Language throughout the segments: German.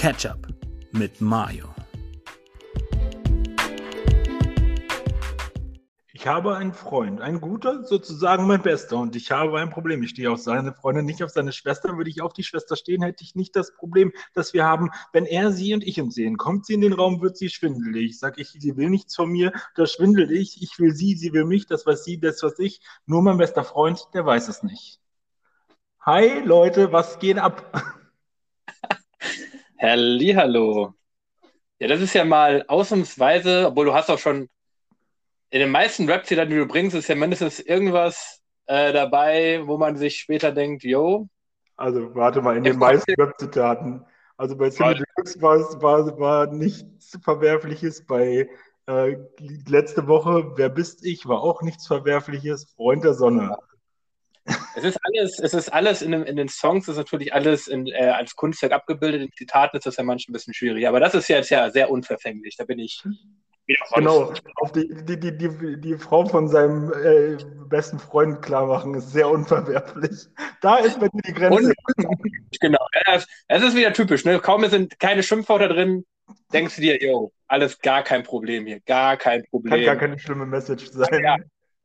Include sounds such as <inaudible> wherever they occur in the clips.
Ketchup mit Mayo. Ich habe einen Freund, ein guter, sozusagen mein Bester, und ich habe ein Problem. Ich stehe auf seine Freundin, nicht auf seine Schwester. Würde ich auf die Schwester stehen, hätte ich nicht das Problem, das wir haben, wenn er sie und ich uns sehen. Kommt sie in den Raum, wird sie schwindelig. Sag ich, sie will nichts von mir, das schwindel ich. Ich will sie, sie will mich, das was sie, das was ich. Nur mein bester Freund, der weiß es nicht. Hi Leute, was geht ab? Hallihallo. Ja, das ist ja mal ausnahmsweise, obwohl du hast auch schon in den meisten Rap-Titeln, die du bringst, ist ja mindestens irgendwas äh, dabei, wo man sich später denkt, yo. Also warte mal, in den meisten Rap-Zitaten. Also bei Silly Deluxe war, war, war nichts Verwerfliches, bei äh, letzte Woche, wer bist ich, war auch nichts Verwerfliches, Freund der Sonne. Es ist alles, es ist alles in, den, in den Songs, ist natürlich alles in, äh, als Kunstwerk abgebildet. In Zitaten ist das ja manchmal ein bisschen schwierig. Aber das ist jetzt ja sehr unverfänglich. Da bin ich Genau, auf die, die, die, die, die Frau von seinem äh, besten Freund klar machen, ist sehr unverwerflich. Da ist bei dir die Grenze. Und, genau, es ist wieder typisch. Ne? Kaum sind keine Schimpfwörter drin, denkst du dir, yo, alles gar kein Problem hier, gar kein Problem. Kann gar keine schlimme Message sein. Ja,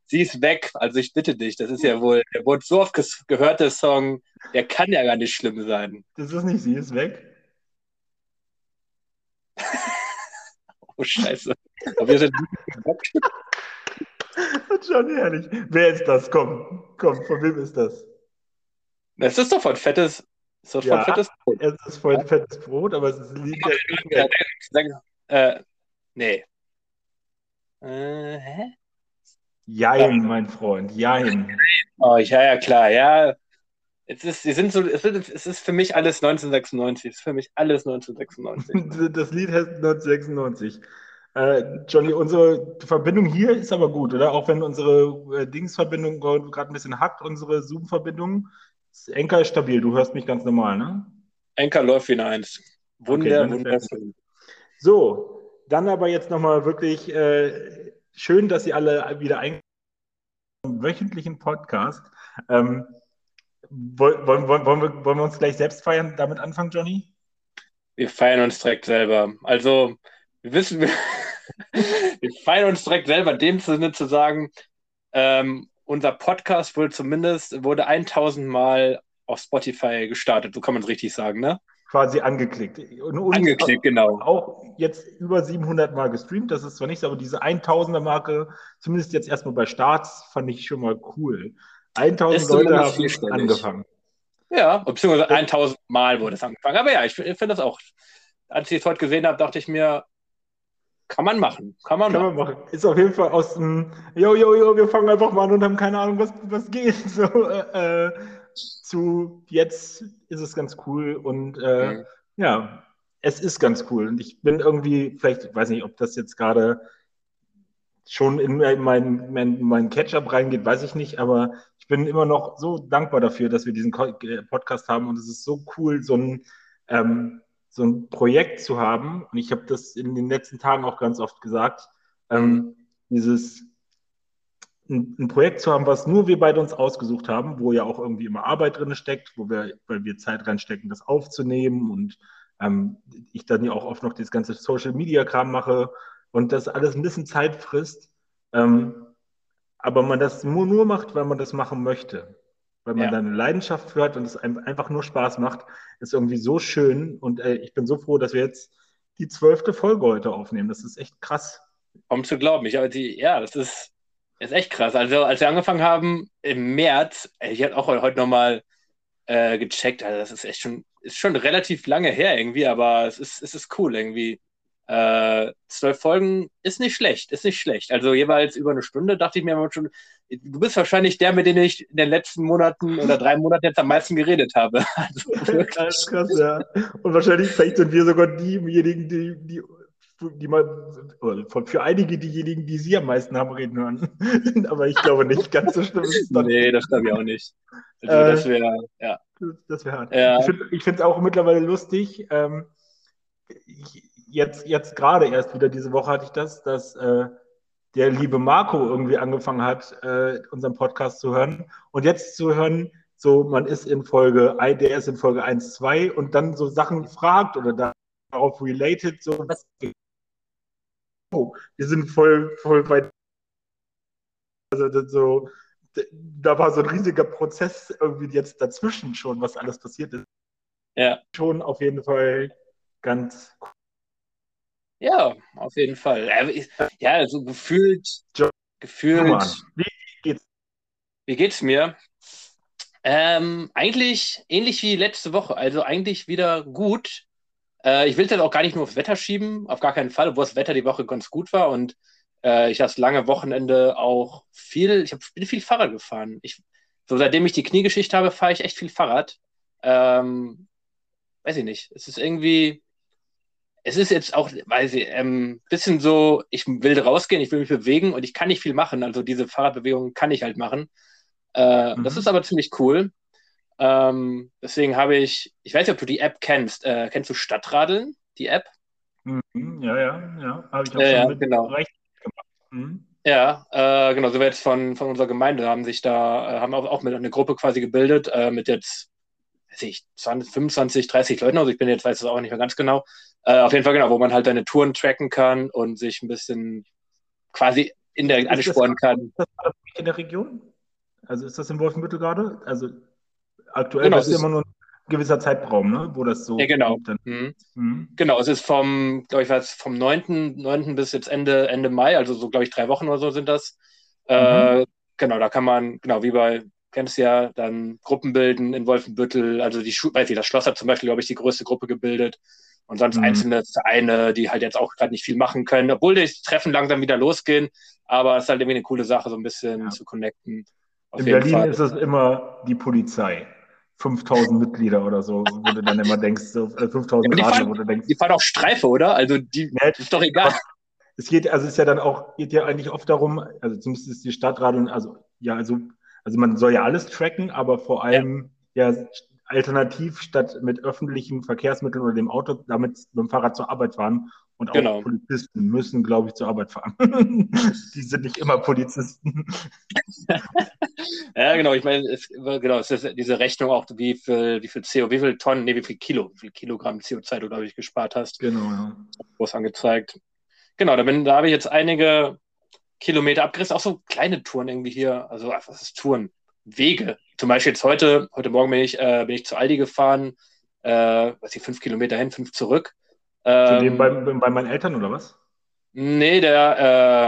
sie ist weg, also ich bitte dich, das ist ja wohl, der wurde so oft gehört, der Song, der kann ja gar nicht schlimm sein. Das ist nicht, sie ist weg. <laughs> oh, Scheiße. Aber wir sind Schon herrlich. Wer ist das? Komm, komm, von wem ist das? Es ist doch von fettes, ist doch ja, fettes Brot. Es ist von ja? fettes Brot, aber es ist liegt ja, äh, Nee. Äh, hä? Jein, mein Freund, jein. Oh, ja, ja, klar, ja. Es ist, sie sind so, es ist, es ist für mich alles 1996. Es ist für mich alles 1996. das Lied heißt 1996. Äh, Johnny, unsere Verbindung hier ist aber gut, oder? Auch wenn unsere äh, Dingsverbindung gerade ein bisschen hackt, unsere Zoom-Verbindung. Enker ist stabil, du hörst mich ganz normal, ne? Enker läuft wie Eins. Wunder, okay, wunderschön. So, dann aber jetzt nochmal wirklich äh, schön, dass Sie alle wieder ein wöchentlichen Podcast. Ähm, wollen, wollen, wollen, wir, wollen wir uns gleich selbst feiern, damit anfangen, Johnny? Wir feiern uns direkt selber. Also, wir wissen, wir, <laughs> wir feiern uns direkt selber in dem Sinne zu sagen, ähm, unser Podcast wurde zumindest, wurde 1000 Mal auf Spotify gestartet, so kann man es richtig sagen, ne? Quasi angeklickt. Und angeklickt, auch, genau. Auch jetzt über 700 Mal gestreamt, das ist zwar nichts, aber diese 1000er Marke, zumindest jetzt erstmal bei Starts, fand ich schon mal cool. 1000 Leute haben angefangen. Ja, beziehungsweise 1000 Mal wurde es angefangen. Aber ja, ich, ich finde das auch. Als ich es heute gesehen habe, dachte ich mir, kann man machen. Kann man, kann machen. man machen. Ist auf jeden Fall aus dem, jo, jo, jo, wir fangen einfach mal an und haben keine Ahnung, was, was geht. <laughs> So, äh, zu jetzt ist es ganz cool und äh, mhm. ja, es ist ganz cool. Und ich bin irgendwie, vielleicht, ich weiß nicht, ob das jetzt gerade schon in meinen mein, mein Catch-up reingeht, weiß ich nicht, aber ich bin immer noch so dankbar dafür, dass wir diesen Podcast haben und es ist so cool, so ein ähm, so ein Projekt zu haben, und ich habe das in den letzten Tagen auch ganz oft gesagt, ähm, dieses ein, ein, Projekt zu haben, was nur wir beide uns ausgesucht haben, wo ja auch irgendwie immer Arbeit drin steckt, wo wir, weil wir Zeit reinstecken, das aufzunehmen und ähm, ich dann ja auch oft noch das ganze Social Media Kram mache und das alles ein bisschen Zeit frisst, ähm, aber man das nur, nur macht, weil man das machen möchte weil man ja. da eine Leidenschaft für hat und es einem einfach nur Spaß macht, ist irgendwie so schön. Und äh, ich bin so froh, dass wir jetzt die zwölfte Folge heute aufnehmen. Das ist echt krass. Um zu glauben, ich, aber die, ja, das ist, ist echt krass. Also, als wir angefangen haben im März, ich habe auch heute nochmal äh, gecheckt, also das ist echt schon, ist schon relativ lange her irgendwie, aber es ist, es ist cool irgendwie. Äh, zwölf Folgen ist nicht schlecht, ist nicht schlecht. Also jeweils über eine Stunde dachte ich mir immer schon, du bist wahrscheinlich der, mit dem ich in den letzten Monaten oder drei Monaten jetzt am meisten geredet habe. <laughs> Also <laughs> krass, krass, ja. Und wahrscheinlich vielleicht sind wir sogar diejenigen, die, die, die mal, für einige diejenigen, die sie am meisten haben reden hören. <laughs> Aber ich glaube nicht, ganz so schlimm ist es dann. Nee, das glaube ich auch nicht. Also äh, das wäre, ja. Das wäre hart. Ja. Ich finde es auch mittlerweile lustig. Ähm, jetzt, jetzt gerade erst wieder diese Woche hatte ich das, dass äh, der liebe Marco irgendwie angefangen hat, äh, unseren Podcast zu hören. Und jetzt zu hören, so man ist in Folge, der ist in Folge 1, 2 und dann so Sachen fragt oder da darauf related, so was. Oh, wir sind voll, voll weit. Also so, da war so ein riesiger Prozess irgendwie jetzt dazwischen schon, was alles passiert ist. Ja. Schon auf jeden Fall ganz cool. Ja, auf jeden Fall. Ja, also gefühlt, gefühlt. Wie geht's? Wie geht's mir? Ähm, eigentlich ähnlich wie letzte Woche, also eigentlich wieder gut. Äh, ich will es jetzt auch gar nicht nur aufs Wetter schieben, auf gar keinen Fall, obwohl das Wetter die Woche ganz gut war und äh, ich das lange Wochenende auch viel, ich hab, bin viel Fahrrad gefahren. Ich, so seitdem ich die Kniegeschichte habe, fahre ich echt viel Fahrrad. Ähm, weiß ich nicht. Es ist irgendwie, es ist jetzt auch, weiß ich, ähm, bisschen so, ich will rausgehen, ich will mich bewegen und ich kann nicht viel machen. Also diese Fahrradbewegung kann ich halt machen. Äh, mhm. Das ist aber ziemlich cool. Ähm, deswegen habe ich, ich weiß nicht, ob du die App kennst. Äh, kennst du Stadtradeln, die App? Mhm, ja, ja, ja. Habe ich auch ja, schon ja, genau. gemacht. Mhm. Ja, äh, genau, so wir jetzt von, von unserer Gemeinde haben sich da, äh, haben auch, auch mit eine Gruppe quasi gebildet, äh, mit jetzt, weiß ich, 20, 25, 30 Leuten, also ich bin jetzt, weiß es auch nicht mehr ganz genau. Äh, auf jeden Fall genau, wo man halt deine Touren tracken kann und sich ein bisschen quasi in der anspornen kann. Ist das in der Region? Also ist das in Wolfenbüttel gerade? Also aktuell genau, ist es immer nur ein gewisser Zeitraum, ne? wo das so. Ja, genau. Mhm. Mhm. Genau, es ist vom, glaube ich, was, vom 9., 9. bis jetzt Ende, Ende Mai, also so, glaube ich, drei Wochen oder so sind das. Äh, mhm. genau, da kann man, genau, wie bei, kennst du ja, dann Gruppen bilden in Wolfenbüttel. Also die Schu weiß ich, das Schloss hat zum Beispiel, glaube ich, die größte Gruppe gebildet. Und sonst mhm. einzelne Vereine, die halt jetzt auch gerade nicht viel machen können, obwohl die Treffen langsam wieder losgehen. Aber es ist halt irgendwie eine coole Sache, so ein bisschen ja. zu connecten. In Berlin Fall. ist es immer die Polizei. 5000 Mitglieder oder so, wo du dann immer denkst, so, äh, 5000 ja, Grad, wo du denkst. Die fahren auch Streife, oder? Also, die ja, ist doch egal. Es geht, also, es ist ja dann auch, geht ja eigentlich oft darum, also, zumindest ist die Stadtradeln, also, ja, also, also, man soll ja alles tracken, aber vor allem, ja, ja alternativ statt mit öffentlichen Verkehrsmitteln oder dem Auto damit mit dem Fahrrad zur Arbeit fahren. Und auch genau. Polizisten müssen, glaube ich, zur Arbeit fahren. <laughs> die sind nicht immer Polizisten. <laughs> ja, genau. Ich meine, es, genau, es ist diese Rechnung auch, wie viel, wie viel CO, wie viel Tonnen, nee, wie viel Kilo, wie viel Kilogramm CO2 du, glaube ich, gespart hast. Genau, ja. Groß angezeigt. Genau, da, bin, da habe ich jetzt einige Kilometer abgerissen, auch so kleine Touren irgendwie hier. Also, was ist Touren? Wege. Zum Beispiel jetzt heute, heute Morgen bin ich, äh, bin ich zu Aldi gefahren, äh, was ich, fünf Kilometer hin, fünf zurück. Ähm, bei, bei meinen Eltern oder was? Nee, der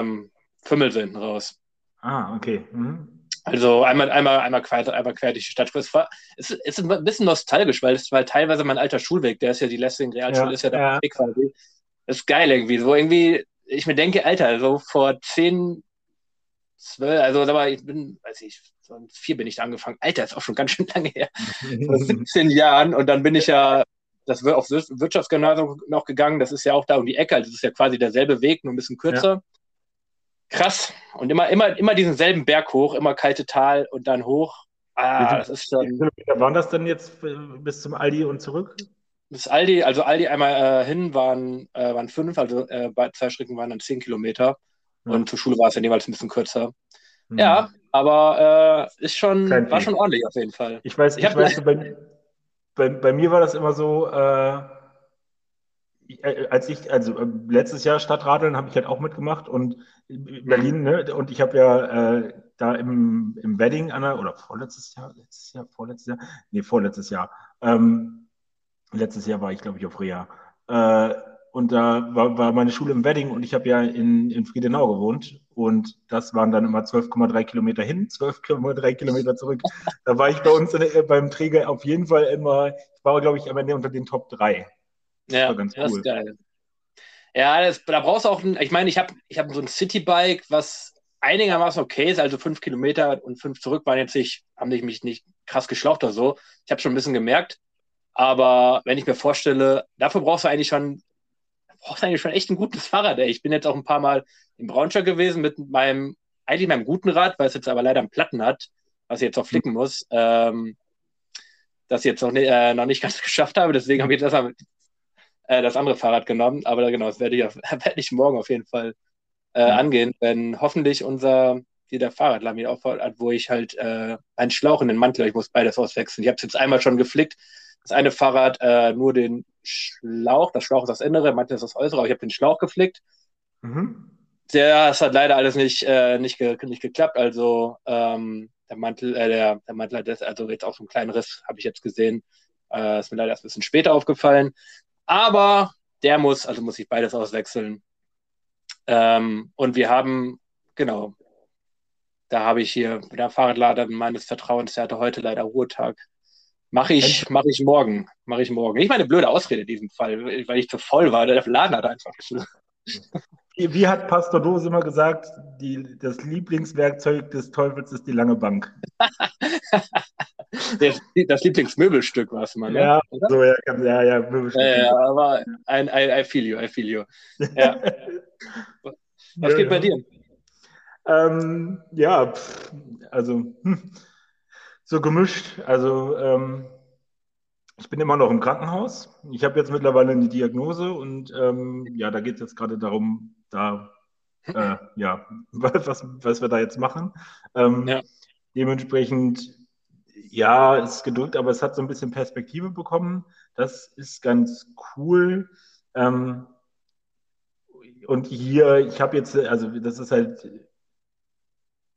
ähm, Fümmel sind raus. Ah, okay. Mhm. Also einmal, einmal, einmal quer, einmal quer durch die Stadt. Es, war, es ist ein bisschen nostalgisch, weil es weil teilweise mein alter Schulweg, der ist ja die Lessing Realschule, ja, ist ja da ja. quasi. Das ist geil irgendwie. So irgendwie, ich mir denke, Alter, so vor zehn, zwölf, also aber ich bin, weiß ich, vier bin ich da angefangen. Alter, ist auch schon ganz schön lange her. Vor <laughs> 17 Jahren. Und dann bin ich ja das wird auf Wirtschaftsgymnasium noch gegangen. Das ist ja auch da um die Ecke. Also das ist ja quasi derselbe Weg, nur ein bisschen kürzer. Ja. Krass. Und immer, immer, immer diesen selben Berg hoch, immer kalte Tal und dann hoch. Ah, das ist Kilometer waren das denn jetzt bis zum Aldi und zurück? Bis Aldi, also Aldi einmal äh, hin waren, äh, waren fünf, also äh, bei zwei Strecken waren dann zehn Kilometer. Ja. Und zur Schule war es ja jeweils ein bisschen kürzer. Mhm. Ja, aber äh, ist schon, war schon ordentlich auf jeden Fall. Ich weiß, ich, ich weiß, bei, bei, bei mir war das immer so, äh, äh als ich, also äh, letztes Jahr Stadtradeln habe ich halt auch mitgemacht und Berlin, ne, und ich habe ja äh, da im, im Wedding an der, oder vorletztes Jahr, letztes Jahr, vorletztes Jahr, nee, vorletztes Jahr, ähm, letztes Jahr war ich, glaube ich, auf Rea. Äh, und da war, war meine Schule im Wedding und ich habe ja in, in Friedenau gewohnt. Und das waren dann immer 12,3 Kilometer hin, 12,3 Kilometer zurück. Da war ich bei uns in, beim Träger auf jeden Fall immer, ich war, glaube ich, am Ende unter den Top 3. Das ja, war ganz cool. das ist geil. Ja, das, da brauchst du auch, ich meine, ich habe ich hab so ein Citybike, was einigermaßen okay ist, also fünf Kilometer und fünf zurück waren jetzt nicht, haben mich nicht krass geschlaucht oder so. Ich habe schon ein bisschen gemerkt. Aber wenn ich mir vorstelle, dafür brauchst du eigentlich schon brauchst eigentlich schon echt ein gutes Fahrrad. Ey. Ich bin jetzt auch ein paar Mal in Braunschweig gewesen mit meinem, eigentlich meinem guten Rad, weil es jetzt aber leider einen Platten hat, was ich jetzt auch flicken muss. Ähm, das ich jetzt noch, ne, äh, noch nicht <laughs> ganz geschafft habe. Deswegen habe ich jetzt erstmal äh, das andere Fahrrad genommen. Aber genau, das werde ich, <laughs> werde ich morgen auf jeden Fall äh, angehen, wenn hoffentlich unser hier der Fahrradladen wieder aufhört, wo ich halt äh, einen Schlauch in den Mantel, ich muss beides auswechseln. Ich habe es jetzt einmal schon geflickt. Das eine Fahrrad äh, nur den Schlauch. Das Schlauch ist das Innere, manche ist das Äußere, aber ich habe den Schlauch geflickt. Mhm. Der, das hat leider alles nicht, äh, nicht, ge nicht geklappt. Also ähm, der Mantel, äh, der, der Mantel hat jetzt, also jetzt auch so einen kleinen Riss, habe ich jetzt gesehen. Äh, ist mir leider erst ein bisschen später aufgefallen. Aber der muss, also muss ich beides auswechseln. Ähm, und wir haben, genau, da habe ich hier der Fahrradlader meines Vertrauens, der hatte heute leider Ruhetag. Mache ich, mach ich morgen. Mache ich morgen. Nicht meine blöde Ausrede in diesem Fall, weil ich zu voll war. Der Laden hat einfach. Wie, wie hat Pastor Dose immer gesagt, die, das Lieblingswerkzeug des Teufels ist die lange Bank? <laughs> das, das Lieblingsmöbelstück war es mal, ne? Ja, so, ja, ja, ja, Möbelstück. Ja, ja, aber ein, I, I feel you, I feel you. Ja. <laughs> Was ja, geht bei dir? Ähm, ja, also hm, so gemischt. Also ähm, ich bin immer noch im Krankenhaus. Ich habe jetzt mittlerweile eine Diagnose und ähm, ja, da geht es jetzt gerade darum, da äh, <laughs> ja, was, was wir da jetzt machen. Ähm, ja. Dementsprechend, ja, ist gedrückt, aber es hat so ein bisschen Perspektive bekommen. Das ist ganz cool. Ähm, und hier, ich habe jetzt, also das ist halt,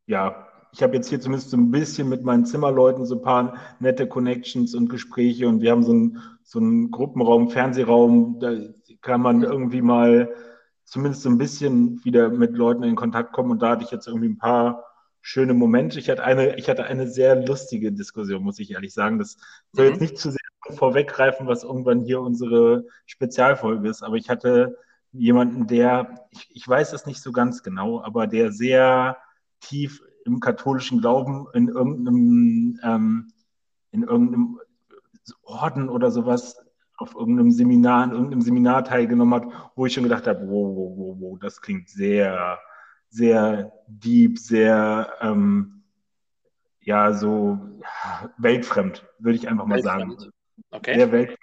ja, ich habe jetzt hier zumindest so ein bisschen mit meinen Zimmerleuten so ein paar nette Connections und Gespräche und wir haben so einen, so einen Gruppenraum, Fernsehraum, da kann man irgendwie mal zumindest so ein bisschen wieder mit Leuten in Kontakt kommen und da hatte ich jetzt irgendwie ein paar schöne Momente. Ich hatte eine, ich hatte eine sehr lustige Diskussion, muss ich ehrlich sagen. Das soll mhm. jetzt nicht zu sehr vorweggreifen, was irgendwann hier unsere Spezialfolge ist, aber ich hatte jemanden, der, ich, ich weiß es nicht so ganz genau, aber der sehr tief im katholischen Glauben in irgendeinem, ähm, in irgendeinem Orden oder sowas auf irgendeinem Seminar, in irgendeinem Seminar teilgenommen hat, wo ich schon gedacht habe, wow, wow, wow, wow, das klingt sehr, sehr deep, sehr, ähm, ja, so weltfremd, würde ich einfach mal sagen. Okay. Sehr weltfremd.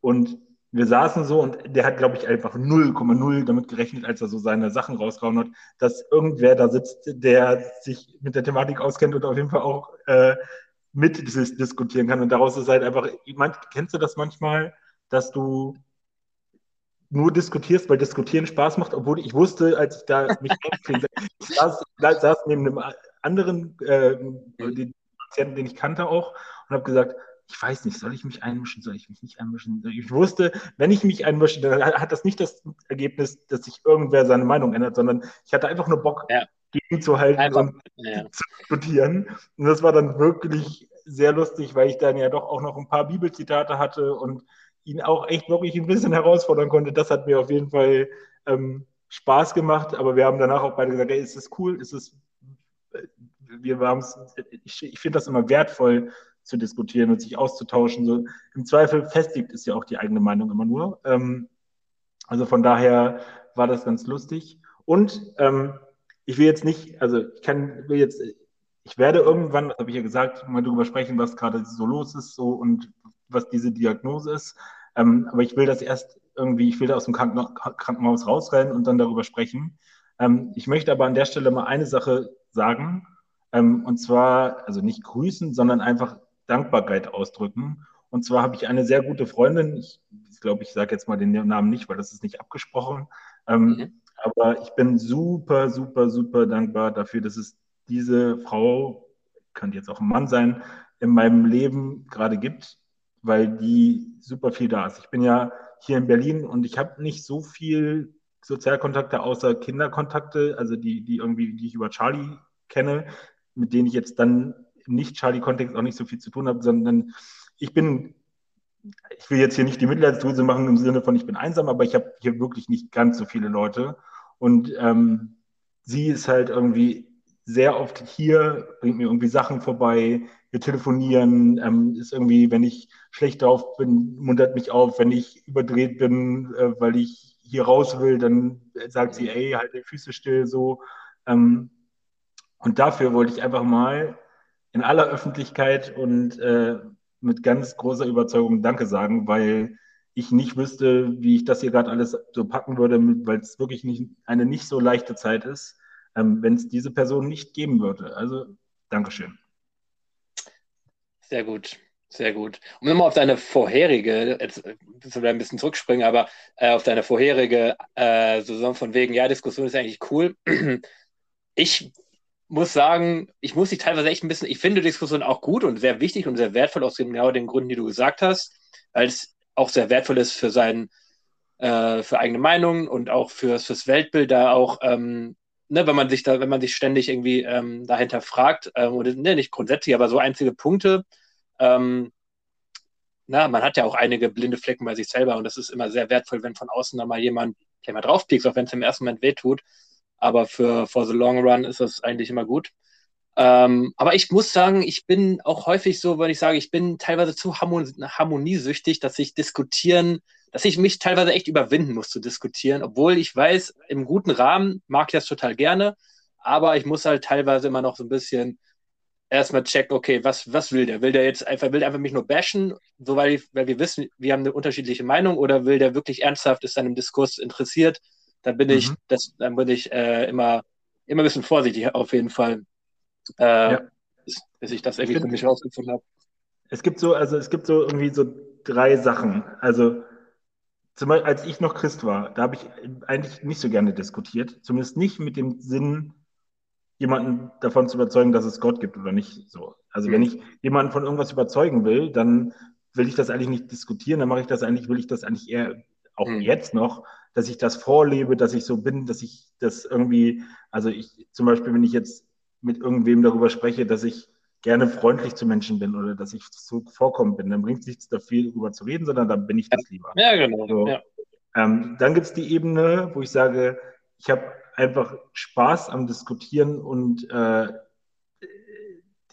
Und wir saßen so und der hat, glaube ich, einfach 0,0 damit gerechnet, als er so seine Sachen rausgehauen hat, dass irgendwer da sitzt, der sich mit der Thematik auskennt und auf jeden Fall auch äh, mit diskutieren kann. Und daraus ist halt einfach, kennst du das manchmal, dass du nur diskutierst, weil diskutieren Spaß macht, obwohl ich wusste, als ich da mich einklinge, ich <laughs> saß, saß neben einem anderen äh, den Patienten, den ich kannte auch und habe gesagt, ich weiß nicht, soll ich mich einmischen, soll ich mich nicht einmischen? Ich wusste, wenn ich mich einmische, dann hat das nicht das Ergebnis, dass sich irgendwer seine Meinung ändert, sondern ich hatte einfach nur Bock, ja. gegenzuhalten einfach, und ja. zu diskutieren. Und das war dann wirklich sehr lustig, weil ich dann ja doch auch noch ein paar Bibelzitate hatte und ihn auch echt wirklich ein bisschen herausfordern konnte. Das hat mir auf jeden Fall ähm, Spaß gemacht, aber wir haben danach auch beide gesagt, hey, ist das cool? Ist es, äh, wir haben es, ich, ich finde das immer wertvoll, zu diskutieren und sich auszutauschen. So, Im Zweifel festigt es ja auch die eigene Meinung immer nur. Ähm, also von daher war das ganz lustig. Und ähm, ich will jetzt nicht, also ich kann, will jetzt, ich werde irgendwann, das habe ich ja gesagt, mal darüber sprechen, was gerade so los ist so und was diese Diagnose ist. Ähm, aber ich will das erst irgendwie, ich will da aus dem Kranken Krankenhaus rausrennen und dann darüber sprechen. Ähm, ich möchte aber an der Stelle mal eine Sache sagen. Ähm, und zwar, also nicht grüßen, sondern einfach Dankbarkeit ausdrücken. Und zwar habe ich eine sehr gute Freundin, ich glaube, ich sage jetzt mal den Namen nicht, weil das ist nicht abgesprochen. Ähm, mhm. Aber ich bin super, super, super dankbar dafür, dass es diese Frau, könnte jetzt auch ein Mann sein, in meinem Leben gerade gibt, weil die super viel da ist. Ich bin ja hier in Berlin und ich habe nicht so viel Sozialkontakte außer Kinderkontakte, also die, die irgendwie, die ich über Charlie kenne, mit denen ich jetzt dann nicht-Charlie-Kontext auch nicht so viel zu tun habe, sondern ich bin, ich will jetzt hier nicht die Mitleidsdrüse machen im Sinne von, ich bin einsam, aber ich habe hier wirklich nicht ganz so viele Leute. Und ähm, sie ist halt irgendwie sehr oft hier, bringt mir irgendwie Sachen vorbei, wir telefonieren, ähm, ist irgendwie, wenn ich schlecht drauf bin, muntert mich auf, wenn ich überdreht bin, äh, weil ich hier raus will, dann sagt sie, ey, halt die Füße still, so. Ähm, und dafür wollte ich einfach mal in aller Öffentlichkeit und äh, mit ganz großer Überzeugung Danke sagen, weil ich nicht wüsste, wie ich das hier gerade alles so packen würde, weil es wirklich nicht, eine nicht so leichte Zeit ist, ähm, wenn es diese Person nicht geben würde. Also Dankeschön. Sehr gut. Sehr gut. Um nochmal auf deine vorherige, jetzt müssen wir ein bisschen zurückspringen, aber äh, auf deine vorherige äh, Saison von wegen, ja, Diskussion ist eigentlich cool. Ich muss sagen, ich muss dich teilweise echt ein bisschen, ich finde Diskussion auch gut und sehr wichtig und sehr wertvoll aus genau den Gründen, die du gesagt hast, weil es auch sehr wertvoll ist für sein, äh, für eigene Meinungen und auch fürs, fürs Weltbild, da auch, ähm, ne, wenn man sich da, wenn man sich ständig irgendwie ähm, dahinter fragt, ähm, oder ne, nicht grundsätzlich, aber so einzige Punkte, ähm, na, man hat ja auch einige blinde Flecken bei sich selber und das ist immer sehr wertvoll, wenn von außen da mal jemand gleich mal draufpiekst, auch wenn es im ersten Moment wehtut aber für for the long run ist das eigentlich immer gut. Ähm, aber ich muss sagen, ich bin auch häufig so, wenn ich sage, ich bin teilweise zu harmoniesüchtig, dass ich diskutieren, dass ich mich teilweise echt überwinden muss zu diskutieren, obwohl ich weiß, im guten Rahmen mag ich das total gerne, aber ich muss halt teilweise immer noch so ein bisschen erstmal checken, okay, was, was will der? Will der jetzt einfach, will der einfach mich nur bashen, so weil, weil wir wissen, wir haben eine unterschiedliche Meinung oder will der wirklich ernsthaft, ist an Diskurs interessiert? Dann bin ich, mhm. das, dann bin ich äh, immer, immer ein bisschen vorsichtig auf jeden Fall, äh, ja. bis, bis, ich das irgendwie ich für mich rausgefunden habe. Es gibt so, also es gibt so irgendwie so drei Sachen. Also zum Beispiel, als ich noch Christ war, da habe ich eigentlich nicht so gerne diskutiert, zumindest nicht mit dem Sinn, jemanden davon zu überzeugen, dass es Gott gibt oder nicht so. Also mhm. wenn ich jemanden von irgendwas überzeugen will, dann will ich das eigentlich nicht diskutieren, dann mache ich das eigentlich, will ich das eigentlich eher auch mhm. jetzt noch dass ich das vorlebe, dass ich so bin, dass ich das irgendwie, also ich zum Beispiel, wenn ich jetzt mit irgendwem darüber spreche, dass ich gerne freundlich zu Menschen bin oder dass ich so vorkommen bin, dann bringt es nichts da viel darüber zu reden, sondern dann bin ich das lieber. Ja, genau. So. Ja. Ähm, dann gibt es die Ebene, wo ich sage, ich habe einfach Spaß am Diskutieren und äh,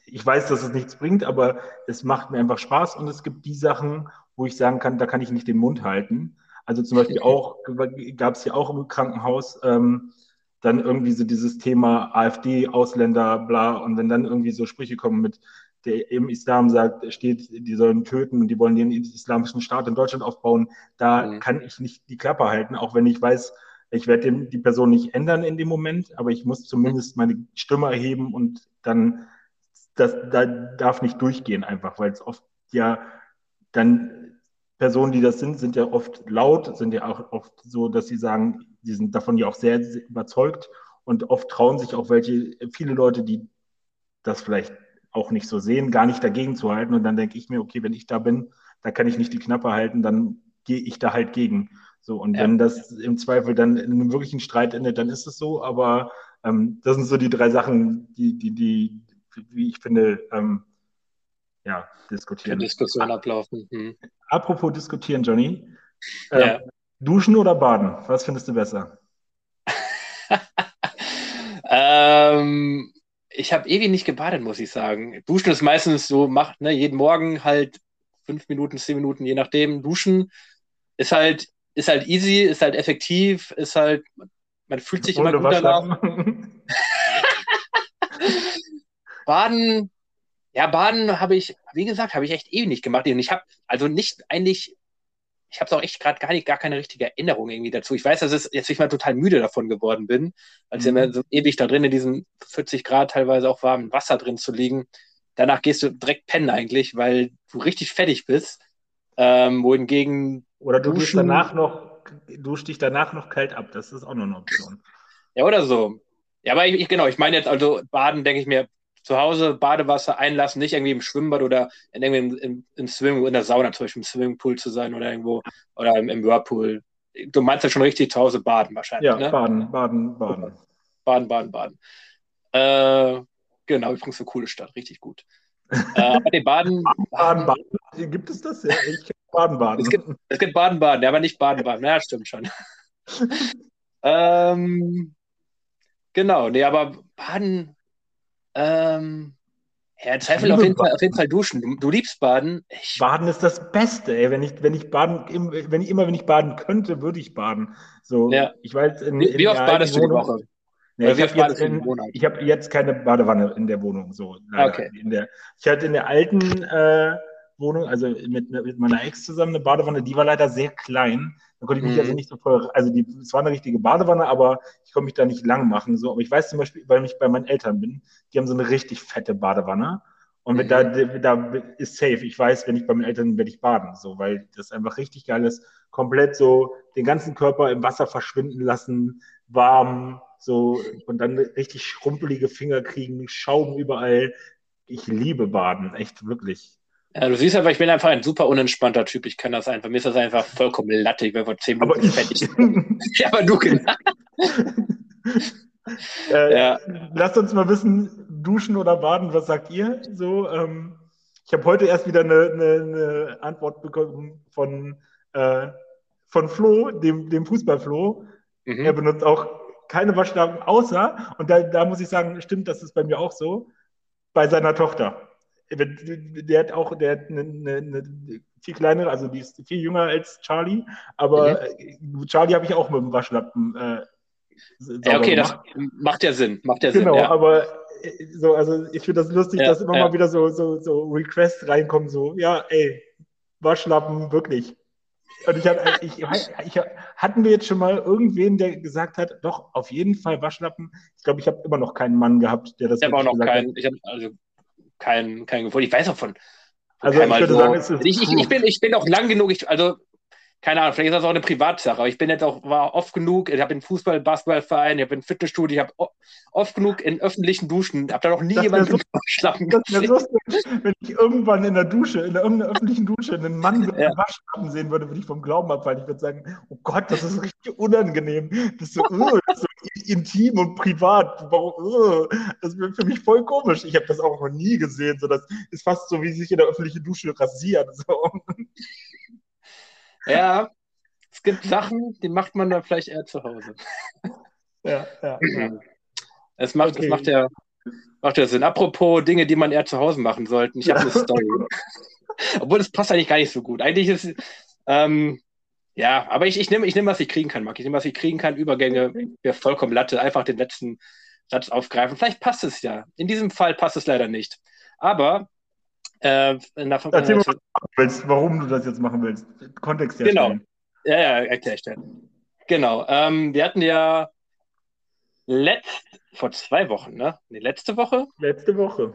ich weiß, dass es nichts bringt, aber es macht mir einfach Spaß und es gibt die Sachen, wo ich sagen kann, da kann ich nicht den Mund halten. Also zum Beispiel auch, gab es ja auch im Krankenhaus ähm, dann irgendwie so dieses Thema AfD, Ausländer, bla, und wenn dann irgendwie so Sprüche kommen mit, der im Islam sagt, steht, die sollen töten und die wollen den islamischen Staat in Deutschland aufbauen, da mhm. kann ich nicht die Klappe halten, auch wenn ich weiß, ich werde die Person nicht ändern in dem Moment, aber ich muss zumindest meine Stimme erheben und dann, das da darf nicht durchgehen einfach, weil es oft ja dann Personen, die das sind, sind ja oft laut, sind ja auch oft so, dass sie sagen, die sind davon ja auch sehr, sehr überzeugt und oft trauen sich auch welche, viele Leute, die das vielleicht auch nicht so sehen, gar nicht dagegen zu halten. Und dann denke ich mir, okay, wenn ich da bin, da kann ich nicht die Knappe halten, dann gehe ich da halt gegen. So, und ja. wenn das im Zweifel dann in einem wirklichen Streit endet, dann ist es so. Aber ähm, das sind so die drei Sachen, die, die, die, wie ich finde, ähm, ja, diskutieren. Für Diskussion ablaufen. Hm. Apropos diskutieren, Johnny. Äh, ja. Duschen oder baden? Was findest du besser? <laughs> ähm, ich habe ewig nicht gebadet, muss ich sagen. Duschen ist meistens so, macht ne, jeden Morgen halt fünf Minuten, zehn Minuten, je nachdem. Duschen ist halt, ist halt easy, ist halt effektiv, ist halt, man fühlt sich Ohne immer gut danach. <laughs> Baden ja, Baden habe ich, wie gesagt, habe ich echt ewig nicht gemacht. Und ich habe also nicht eigentlich, ich habe es auch echt gerade gar nicht, gar keine richtige Erinnerung irgendwie dazu. Ich weiß, dass es jetzt ich mal total müde davon geworden bin, als mhm. ich immer so ewig da drin in diesem 40 Grad teilweise auch warmen Wasser drin zu liegen. Danach gehst du direkt pennen eigentlich, weil du richtig fertig bist. Ähm, wohingegen. Oder du duschen, danach noch, duschst dich danach noch kalt ab. Das ist auch noch eine Option. Ja, oder so. Ja, aber ich, genau, ich meine jetzt also Baden, denke ich mir, zu Hause Badewasser einlassen, nicht irgendwie im Schwimmbad oder in irgendwie im, im Swimming, in der Sauna zum Beispiel im Swimmingpool zu sein oder irgendwo oder im, im Whirlpool. Du meinst ja schon richtig zu Hause baden wahrscheinlich. Ja, ne? baden, baden, baden. Baden, baden, baden. Äh, genau, übrigens eine coole Stadt, richtig gut. äh, aber den Baden. <laughs> Baden, Baden, gibt es das? Ja, ich kenne Baden, Baden. Es gibt, es gibt Baden, Baden, ja, aber nicht Baden, Baden. Ja, stimmt schon. <laughs> ähm, genau, nee, aber Baden, ähm, ja, Zweifel auf jeden, Fall, auf jeden Fall duschen. Du, du liebst Baden. Ich baden ist das Beste, ey. Wenn ich, wenn ich baden, wenn ich immer, wenn ich baden könnte, würde ich baden. So, ja. ich weiß, in, wie, wie oft badest du die Woche? Nee, ich habe jetzt, hab jetzt, keine Badewanne in der Wohnung. So, okay. in der, ich hatte in der alten äh, Wohnung, also mit, mit, meiner Ex zusammen eine Badewanne, die war leider sehr klein. Da konnte ich mich mhm. also nicht so voll, also die, es war eine richtige Badewanne, aber ich konnte mich da nicht lang machen. So. Aber ich weiß zum Beispiel, weil ich bei meinen Eltern bin, die haben so eine richtig fette Badewanne. Und mhm. da, da ist safe. Ich weiß, wenn ich bei meinen Eltern werde ich baden, so, weil das einfach richtig geil ist. Komplett so den ganzen Körper im Wasser verschwinden lassen, warm, so und dann richtig schrumpelige Finger kriegen, Schaum überall. Ich liebe Baden, echt wirklich. Ja, du siehst aber, ich bin einfach ein super unentspannter Typ. Ich kann das einfach. Mir ist das einfach vollkommen lattig. Ich bin vor zehn Minuten fertig. <laughs> ja, aber du genau. äh, ja. Lasst uns mal wissen, duschen oder baden, was sagt ihr? So, ähm, ich habe heute erst wieder eine, eine, eine Antwort bekommen von, äh, von Flo, dem, dem Fußballflo. Mhm. Er benutzt auch keine Waschlappen, außer, und da, da muss ich sagen, stimmt, das ist bei mir auch so, bei seiner Tochter. Der hat auch, der hat eine, eine, eine viel kleinere, also die ist viel jünger als Charlie, aber mhm. Charlie habe ich auch mit dem Waschlappen äh, ja, okay, gemacht. das macht ja Sinn. Macht ja Sinn. Genau, ja. aber so, also ich finde das lustig, ja, dass immer mal wieder so, so, so Requests reinkommen, so, ja, ey, Waschlappen, wirklich. Und ich, hab, ich, ich, hatten wir jetzt schon mal irgendwen, der gesagt hat, doch, auf jeden Fall Waschlappen. Ich glaube, ich habe immer noch keinen Mann gehabt, der das Ich noch keinen, ich habe also keinen, keinen gefunden. Ich weiß auch von. Also ich würde sagen, es ist ich, ich, ich, bin, ich bin auch lang genug, ich, also keine Ahnung, vielleicht ist das auch eine Privatsache, aber ich bin jetzt auch, war oft genug, ich habe einen Fußball-, Basketballverein, ich habe ein Fitnessstudio, ich habe oft genug in öffentlichen Duschen, habe da noch nie jemanden so, <laughs> Waschlappen gesehen. So, wenn ich irgendwann in der Dusche, in irgendeiner öffentlichen Dusche einen Mann mit <laughs> ja. Waschlappen sehen würde, würde ich vom Glauben abfallen. Ich würde sagen, oh Gott, das ist richtig unangenehm. Das ist so, uh, <laughs> das ist so intim und privat. Uh, das wäre für mich voll komisch. Ich habe das auch noch nie gesehen. So, das ist fast so, wie sich in der öffentlichen Dusche rasieren. So. Ja, es gibt Sachen, die macht man dann vielleicht eher zu Hause. Ja, ja. ja. Es macht, okay. es macht ja, macht ja Sinn. Apropos Dinge, die man eher zu Hause machen sollte. Ich habe eine Story. <laughs> Obwohl, das passt eigentlich gar nicht so gut. Eigentlich ist, ähm, ja, aber ich, ich nehme, ich nehm, was ich kriegen kann, Marc. Ich nehme, was ich kriegen kann. Übergänge, wäre vollkommen Latte. Einfach den letzten Satz aufgreifen. Vielleicht passt es ja. In diesem Fall passt es leider nicht. Aber äh, nach, Erzähl mal, willst, warum du das jetzt machen willst. Kontext herstellen. Genau. Ja, ja, erkläre ich dir. Genau. Ähm, wir hatten ja letzt, vor zwei Wochen, ne? Nee, letzte Woche? Letzte Woche.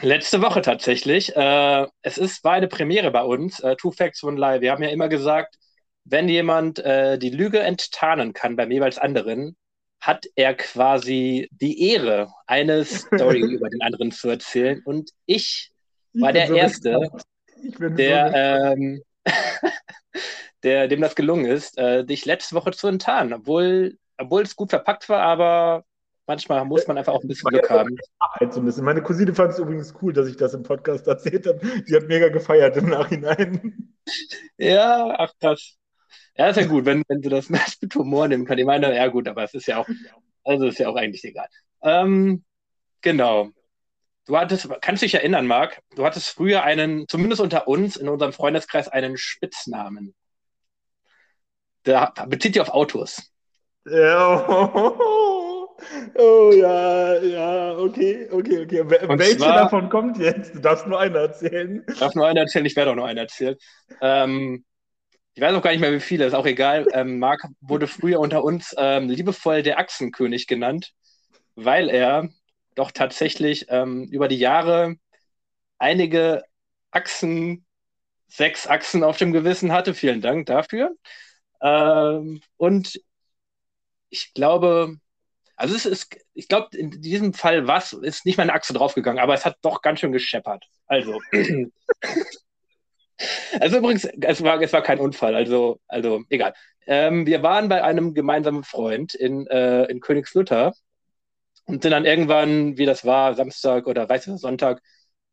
Letzte Woche tatsächlich. Äh, es ist, war eine Premiere bei uns, äh, Two Facts, One Lie. Wir haben ja immer gesagt, wenn jemand äh, die Lüge enttarnen kann beim jeweils anderen, hat er quasi die Ehre, eine Story <laughs> über den anderen zu erzählen. Und ich war der so Erste, der, so ähm, <laughs> der, dem das gelungen ist, äh, dich letzte Woche zu enttarnen, obwohl, obwohl es gut verpackt war, aber manchmal muss man einfach auch ein bisschen Glück haben. So ein bisschen. Meine Cousine fand es übrigens cool, dass ich das im Podcast erzählt habe. Die hat mega gefeiert im Nachhinein. Ja, ach krass. Ja, ist ja gut, wenn, wenn du das <laughs> mit Humor nehmen kannst. Ich meine, ja gut, aber es ist ja auch, also ist ja auch eigentlich egal. Ähm, genau. Du hattest, kannst dich erinnern, Marc, du hattest früher einen, zumindest unter uns, in unserem Freundeskreis, einen Spitznamen. Der bezieht sich auf Autos. Ja, <laughs> oh, oh, ja, ja, okay, okay, okay. Und Welche zwar, davon kommt jetzt? Du darfst nur einen erzählen. Ich darf nur einen erzählen, ich werde auch nur einen erzählen. Ähm, ich weiß auch gar nicht mehr, wie viele, ist auch egal. Ähm, Marc wurde früher unter uns ähm, liebevoll der Achsenkönig genannt, weil er doch tatsächlich ähm, über die Jahre einige Achsen, sechs Achsen auf dem Gewissen hatte. Vielen Dank dafür. Ähm, und ich glaube, also es ist, ich glaube, in diesem Fall was ist nicht meine Achse draufgegangen, aber es hat doch ganz schön gescheppert. Also. <clears throat> Also übrigens, es war, es war kein Unfall, also, also egal. Ähm, wir waren bei einem gemeinsamen Freund in, äh, in Königslutter und sind dann irgendwann, wie das war, Samstag oder weiß ich, Sonntag,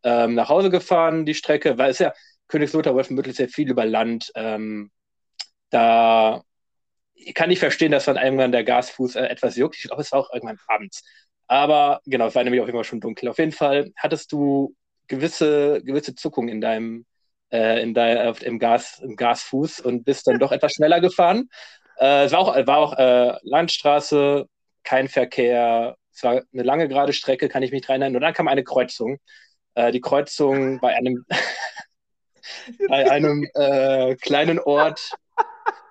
ähm, nach Hause gefahren, die Strecke, weil es ja Königslothar, Wolfenbüttel sehr viel über Land. Ähm, da kann ich verstehen, dass dann irgendwann der Gasfuß äh, etwas juckt. Ich glaube, es war auch irgendwann abends. Aber genau, es war nämlich auch immer schon dunkel. Auf jeden Fall hattest du gewisse, gewisse Zuckung in deinem, äh, in dein, im, Gas, im Gasfuß und bist dann doch etwas schneller gefahren. Äh, es war auch, war auch äh, Landstraße, kein Verkehr, es war eine lange gerade Strecke, kann ich mich dran erinnern. Und dann kam eine Kreuzung. Äh, die Kreuzung bei einem, <laughs> bei einem äh, kleinen Ort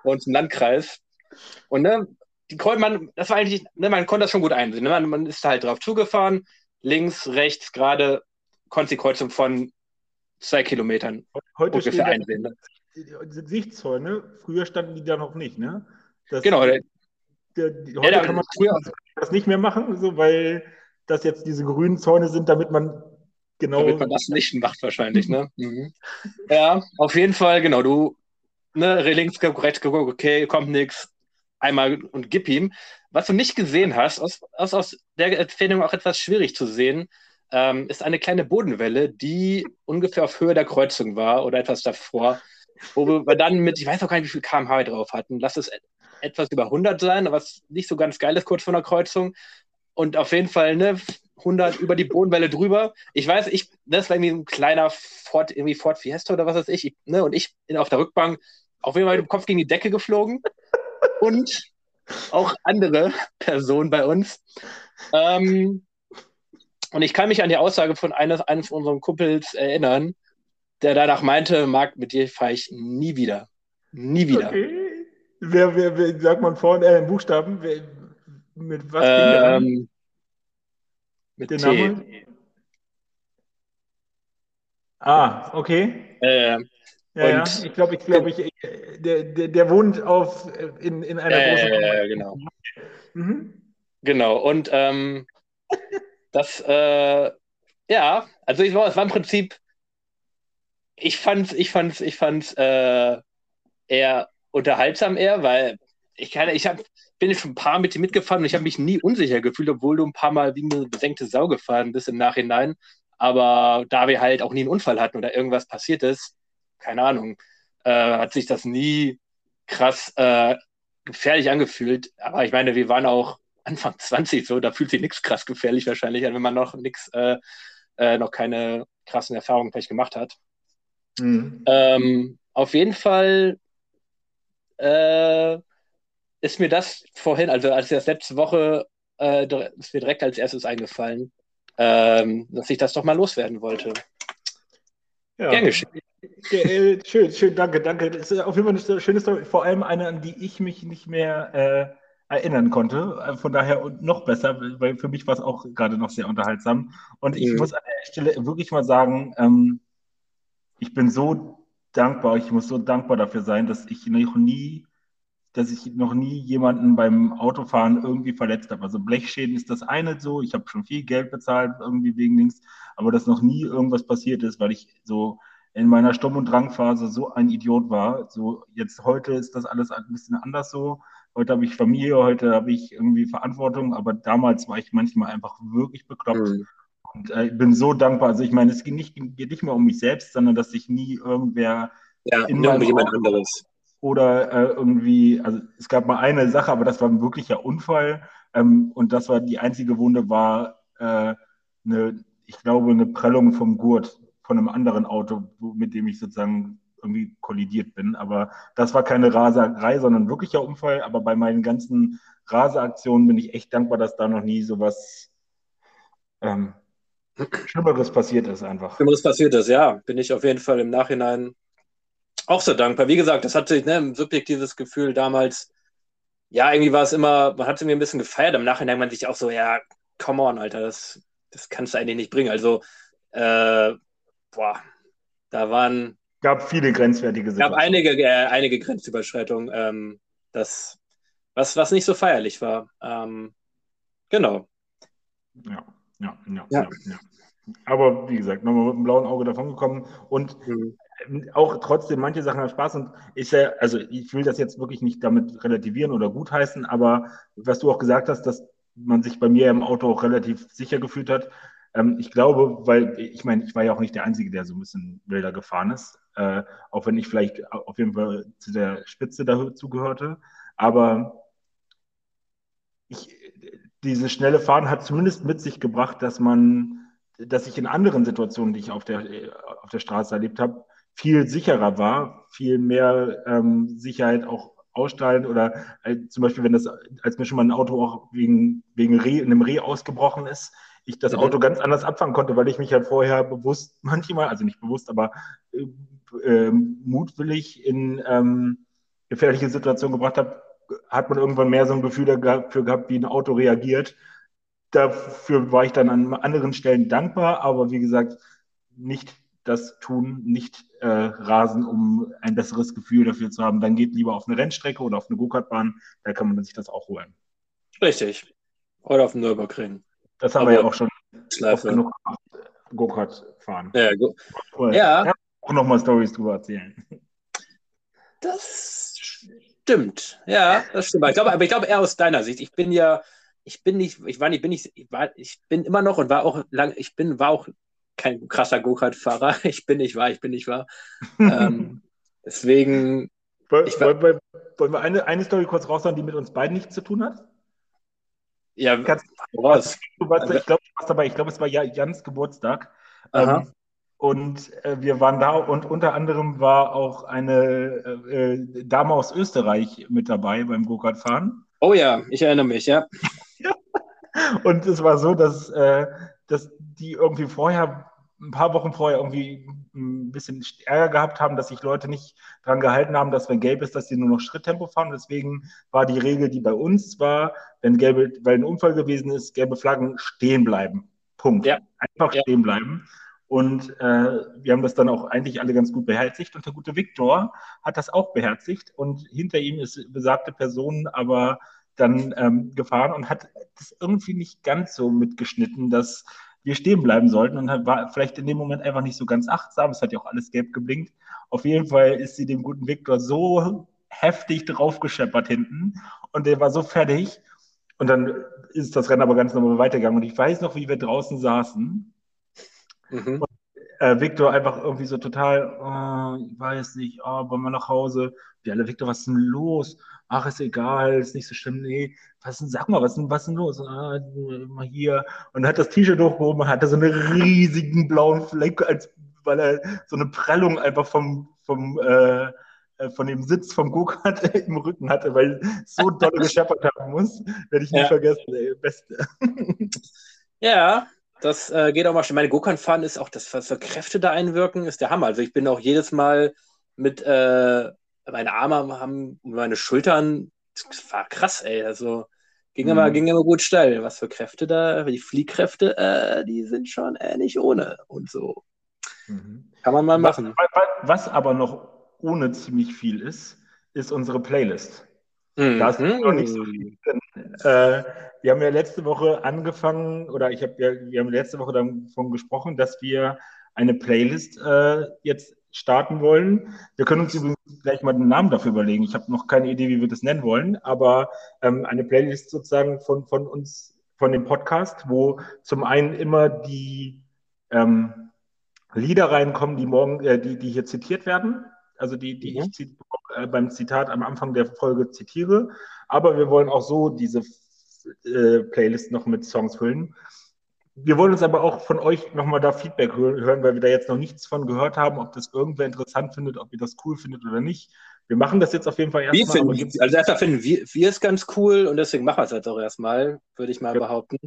bei uns im Landkreis. Und ne, die man, das war eigentlich, ne, man konnte das schon gut einsehen. Ne? Man, man ist halt drauf zugefahren, links, rechts, gerade konntest die Kreuzung von zwei Kilometern Heute ungefähr einsehen. Ne? Sichtzäune, früher standen die da noch nicht, ne? Das, genau. Der, heute ja, kann man früher, das nicht mehr machen, so, weil das jetzt diese grünen Zäune sind, damit man genau. Damit man das nicht macht, wahrscheinlich, ne? <laughs> Mhm. Ja, auf jeden Fall, genau. Du, ne, links, rechts okay, kommt nichts. Einmal und gib ihm. Was du nicht gesehen hast, aus, aus, aus der Entfernung auch etwas schwierig zu sehen, ähm, ist eine kleine Bodenwelle, die ungefähr auf Höhe der Kreuzung war oder etwas davor, wo wir dann mit, ich weiß auch gar nicht, wie viel kmh drauf hatten. Lass es etwas über 100 sein, was nicht so ganz geil ist kurz vor der Kreuzung. Und auf jeden Fall ne, 100 über die Bodenwelle drüber. Ich weiß, ich, das war irgendwie ein kleiner Ford, irgendwie Ford Fiesta oder was weiß ich. Ne, und ich bin auf der Rückbank auf jeden Fall mit dem Kopf gegen die Decke geflogen. Und auch andere Personen bei uns. Ähm, und ich kann mich an die Aussage von eines, eines von unseren Kumpels erinnern, der danach meinte, Marc, mit dir fahre ich nie wieder. Nie wieder. Okay. Wer, wer, wer sagt man vorne äh, Buchstaben? Wer, mit was ähm, Mit den Namen? Ah, okay. Äh, ja, ja, ich glaube, ich glaube, ich, der, der, der wohnt auf, in, in einer äh, großen. Ja, genau. Mhm. Genau, und ähm, das, äh, ja, also ich war, es war im Prinzip, ich fand ich fand's, ich fand's äh, eher unterhaltsam eher, weil ich kann, ich hab, bin schon ein paar mit dir mitgefahren und ich habe mich nie unsicher gefühlt, obwohl du ein paar Mal wie eine besenkte Sau gefahren bist im Nachhinein. Aber da wir halt auch nie einen Unfall hatten oder irgendwas passiert ist, keine Ahnung, äh, hat sich das nie krass äh, gefährlich angefühlt. Aber ich meine, wir waren auch Anfang <laughs> 20 so, da fühlt sich nichts krass gefährlich wahrscheinlich an, wenn man noch nichts, äh, äh, noch keine krassen Erfahrungen vielleicht gemacht hat. Mhm. Ähm, auf jeden Fall äh, ist mir das vorhin, also als das letzte Woche, äh, ist mir direkt als erstes eingefallen, ähm, dass ich das doch mal loswerden wollte. Ja. Gern geschehen. Äh, schön, schön, danke, danke. Das ist auf jeden Fall eine schöne Story, vor allem eine, an die ich mich nicht mehr äh, erinnern konnte. Äh, von daher noch besser, weil für mich war es auch gerade noch sehr unterhaltsam. Und ich mhm. muss an der Stelle wirklich mal sagen, ähm, ich bin so dankbar, ich muss so dankbar dafür sein, dass ich noch nie dass ich noch nie jemanden beim Autofahren irgendwie verletzt habe. Also Blechschäden ist das eine so, ich habe schon viel Geld bezahlt irgendwie wegen links, aber dass noch nie irgendwas passiert ist, weil ich so in meiner Sturm- und Drangphase so ein Idiot war. So jetzt heute ist das alles ein bisschen anders so. Heute habe ich Familie, heute habe ich irgendwie Verantwortung, aber damals war ich manchmal einfach wirklich bekloppt. Mhm. Und äh, ich bin so dankbar. Also ich meine, es geht nicht, geht nicht mehr um mich selbst, sondern dass sich nie irgendwer ja, in jemand anderes oder äh, irgendwie, also es gab mal eine Sache, aber das war ein wirklicher Unfall. Ähm, und das war die einzige Wunde, war äh, eine, ich glaube, eine Prellung vom Gurt von einem anderen Auto, mit dem ich sozusagen irgendwie kollidiert bin. Aber das war keine Raserei, sondern ein wirklicher Unfall. Aber bei meinen ganzen Raseaktionen bin ich echt dankbar, dass da noch nie sowas ähm, Schlimmeres passiert ist einfach. Schlimmeres passiert ist, ja. Bin ich auf jeden Fall im Nachhinein auch so dankbar. Wie gesagt, das hatte ich ne, ein subjektives Gefühl damals. Ja, irgendwie war es immer, man hat es irgendwie ein bisschen gefeiert. Im Nachhinein man sich auch so, ja, come on, Alter, das, das kannst du eigentlich nicht bringen. Also, äh, boah, da waren. Gab viele grenzwertige Situationen. gab einige, äh, einige Grenzüberschreitungen, ähm, das, was, was nicht so feierlich war. Ähm, genau. Ja, ja, ja, ja. ja. Aber wie gesagt, nochmal mit dem blauen Auge davon gekommen. Und mhm auch trotzdem, manche Sachen haben Spaß und ich, also ich will das jetzt wirklich nicht damit relativieren oder gutheißen, aber was du auch gesagt hast, dass man sich bei mir im Auto auch relativ sicher gefühlt hat. Ähm, ich glaube, weil ich meine, ich war ja auch nicht der Einzige, der so ein bisschen wilder gefahren ist, äh, auch wenn ich vielleicht auf jeden Fall zu der Spitze dazu gehörte. Aber ich, dieses schnelle Fahren hat zumindest mit sich gebracht, dass man, dass ich in anderen Situationen, die ich auf der, auf der Straße erlebt habe, viel sicherer war, viel mehr ähm, Sicherheit auch ausstrahlen oder äh, zum Beispiel, wenn das, als mir schon mal ein Auto auch wegen, wegen Reh, einem Reh ausgebrochen ist, ich das Auto ganz anders abfangen konnte, weil ich mich halt vorher bewusst, <laughs> manchmal, also nicht bewusst, aber äh, äh, mutwillig in ähm, gefährliche Situationen gebracht habe, hat man irgendwann mehr so ein Gefühl dafür gehabt, wie ein Auto reagiert. Dafür war ich dann an anderen Stellen dankbar, aber wie gesagt, nicht das tun, nicht äh, rasen, um ein besseres Gefühl dafür zu haben. Dann geht lieber auf eine Rennstrecke oder auf eine Go-Kart-Bahn, da kann man sich das auch holen. Richtig. Oder auf dem Nürburgring. Das haben Aber wir ja auch schon oft genug Go-Kart fahren. Ja, go cool. ja. auch nochmal Stories drüber erzählen. Das stimmt. Ja, das stimmt. Ich glaube, aber ich glaube eher aus deiner Sicht. Ich bin ja, ich bin nicht, ich war nicht, bin nicht, ich war, ich bin immer noch und war auch lang, ich bin, war auch kein krasser Go-Kart-Fahrer. <laughs> Ich bin nicht wahr, ich bin nicht wahr. ähm, <laughs> deswegen. Wollen, war, wollen, wollen wir eine, eine Story kurz raushauen, die mit uns beiden nichts zu tun hat? Ja, Kannst, was? Du warst, ich glaube, du warst dabei. Ich glaube, es war Jans Geburtstag. Ähm, und äh, wir waren da und unter anderem war auch eine äh, äh Dame aus Österreich mit dabei beim Go-Kart-Fahren. Oh ja, ich erinnere mich, ja. <laughs> und es war so, dass, äh, dass die irgendwie vorher ein paar Wochen vorher irgendwie ein bisschen Ärger gehabt haben, dass sich Leute nicht daran gehalten haben, dass wenn gelb ist, dass sie nur noch Schritttempo fahren. Deswegen war die Regel, die bei uns war, wenn gelbe, weil ein Unfall gewesen ist, gelbe Flaggen stehen bleiben. Punkt. Ja. Einfach ja. stehen bleiben. Und äh, wir haben das dann auch eigentlich alle ganz gut beherzigt. Und der gute Viktor hat das auch beherzigt. Und hinter ihm ist besagte Person aber dann ähm, gefahren und hat das irgendwie nicht ganz so mitgeschnitten, dass wir stehen bleiben sollten und war vielleicht in dem Moment einfach nicht so ganz achtsam. Es hat ja auch alles gelb geblinkt. Auf jeden Fall ist sie dem guten Viktor so heftig draufgescheppert hinten und der war so fertig. Und dann ist das Rennen aber ganz normal weitergegangen. Und ich weiß noch, wie wir draußen saßen. Mhm. Äh, Viktor einfach irgendwie so total, oh, ich weiß nicht, oh, wollen wir nach Hause? Wir alle, Viktor, was ist denn los? ach, ist egal, ist nicht so schlimm, nee, was denn, sag mal, was denn, was denn los? Ah, mal hier. Und hat das T-Shirt hochgehoben, hatte so einen riesigen blauen Fleck, als, weil er so eine Prellung einfach vom, vom, äh, äh von dem Sitz vom Go-Kart <laughs> im Rücken hatte, weil so doll <laughs> gescheppert haben muss, werde ich nie ja. vergessen, ey, beste. <laughs> Ja, das äh, geht auch mal schon. Meine Go-Kart-Fahren ist auch das, was für Kräfte da einwirken, ist der Hammer. Also ich bin auch jedes Mal mit äh, meine Arme haben, meine Schultern, das war krass, ey. Also ging, mhm. immer, ging immer gut steil. Was für Kräfte da, die Fliehkräfte, äh, die sind schon äh, nicht ohne und so. Mhm. Kann man mal machen. Was, was, aber noch ohne ziemlich viel ist, ist unsere Playlist. Mhm. Da ist noch nicht so viel drin. Äh, wir haben ja letzte Woche angefangen, oder ich habe ja, wir haben letzte Woche davon gesprochen, dass wir eine Playlist äh, jetzt starten wollen. Wir können uns übrigens gleich mal den Namen dafür überlegen. Ich habe noch keine Idee, wie wir das nennen wollen, aber ähm, eine Playlist sozusagen von, von uns, von dem Podcast, wo zum einen immer die ähm, Lieder reinkommen, die morgen, äh, die, die hier zitiert werden, also die, die mhm. ich äh, beim Zitat am Anfang der Folge zitiere. Aber wir wollen auch so diese äh, Playlist noch mit Songs füllen. Wir wollen uns aber auch von euch nochmal da Feedback hören, weil wir da jetzt noch nichts von gehört haben, ob das irgendwer interessant findet, ob ihr das cool findet oder nicht. Wir machen das jetzt auf jeden Fall erstmal. Also erstmal finden wir, wir es ganz cool und deswegen machen wir es jetzt auch erstmal, würde ich mal ja. behaupten.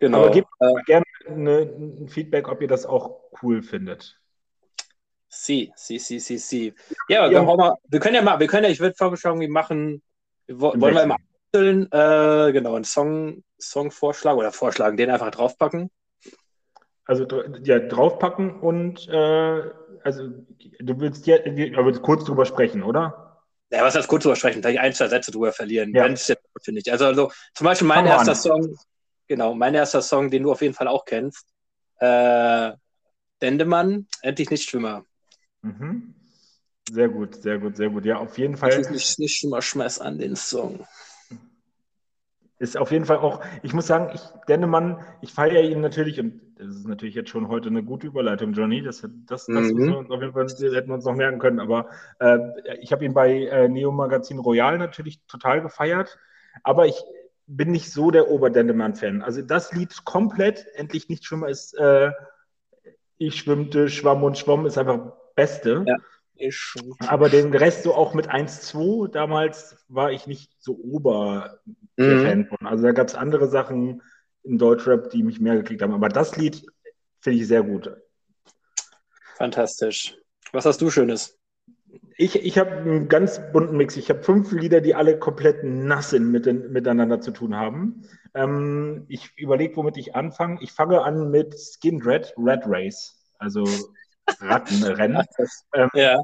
Genau. Aber gebt äh, gerne ein Feedback, ob ihr das auch cool findet. Sie, sie, sie, sie, sie. Ja, ja. Wir, wir, können ja mal, wir können ja, ich würde vorgeschlagen, wir machen, wollen wir mal einzeln, äh, genau, einen Song, Songvorschlag oder vorschlagen, den einfach draufpacken? Also ja, draufpacken und äh, also du willst ja aber kurz drüber sprechen, oder? Ja, was heißt kurz drüber sprechen? Vielleicht ein, zwei Sätze drüber verlieren, ja. wenn es jetzt finde ich. Also, also zum Beispiel mein erster an. Song, genau, mein erster Song, den du auf jeden Fall auch kennst. Äh, Dendemann, endlich nicht Schwimmer. Mhm. Sehr gut, sehr gut, sehr gut. Ja, auf jeden Fall. Endlich nicht, nicht Schwimmer, schmeiß an den Song ist auf jeden Fall auch, ich muss sagen, ich, Dennemann, ich feiere ihn natürlich und das ist natürlich jetzt schon heute eine gute Überleitung, Johnny. Das, das, das mhm. wir uns auf jeden Fall, hätten wir uns noch merken können. Aber äh, ich habe ihn bei äh, Neo Magazin Royal natürlich total gefeiert. Aber ich bin nicht so der Ober-Dendemann-Fan. Also das Lied komplett, endlich nicht schwimmer, ist äh, Ich schwimmte, schwamm und schwamm, ist einfach Beste. Ja. Aber den Rest so auch mit 1-2 damals war ich nicht so ober mhm. Fan von. Also da gab es andere Sachen im Deutschrap, die mich mehr gekriegt haben. Aber das Lied finde ich sehr gut. Fantastisch. Was hast du Schönes? Ich, ich habe einen ganz bunten Mix. Ich habe fünf Lieder, die alle komplett nass sind, mit, miteinander zu tun haben. Ähm, ich überlege, womit ich anfange. Ich fange an mit Skin Red, Red Race. also Rattenrennen. <laughs> ähm, ja.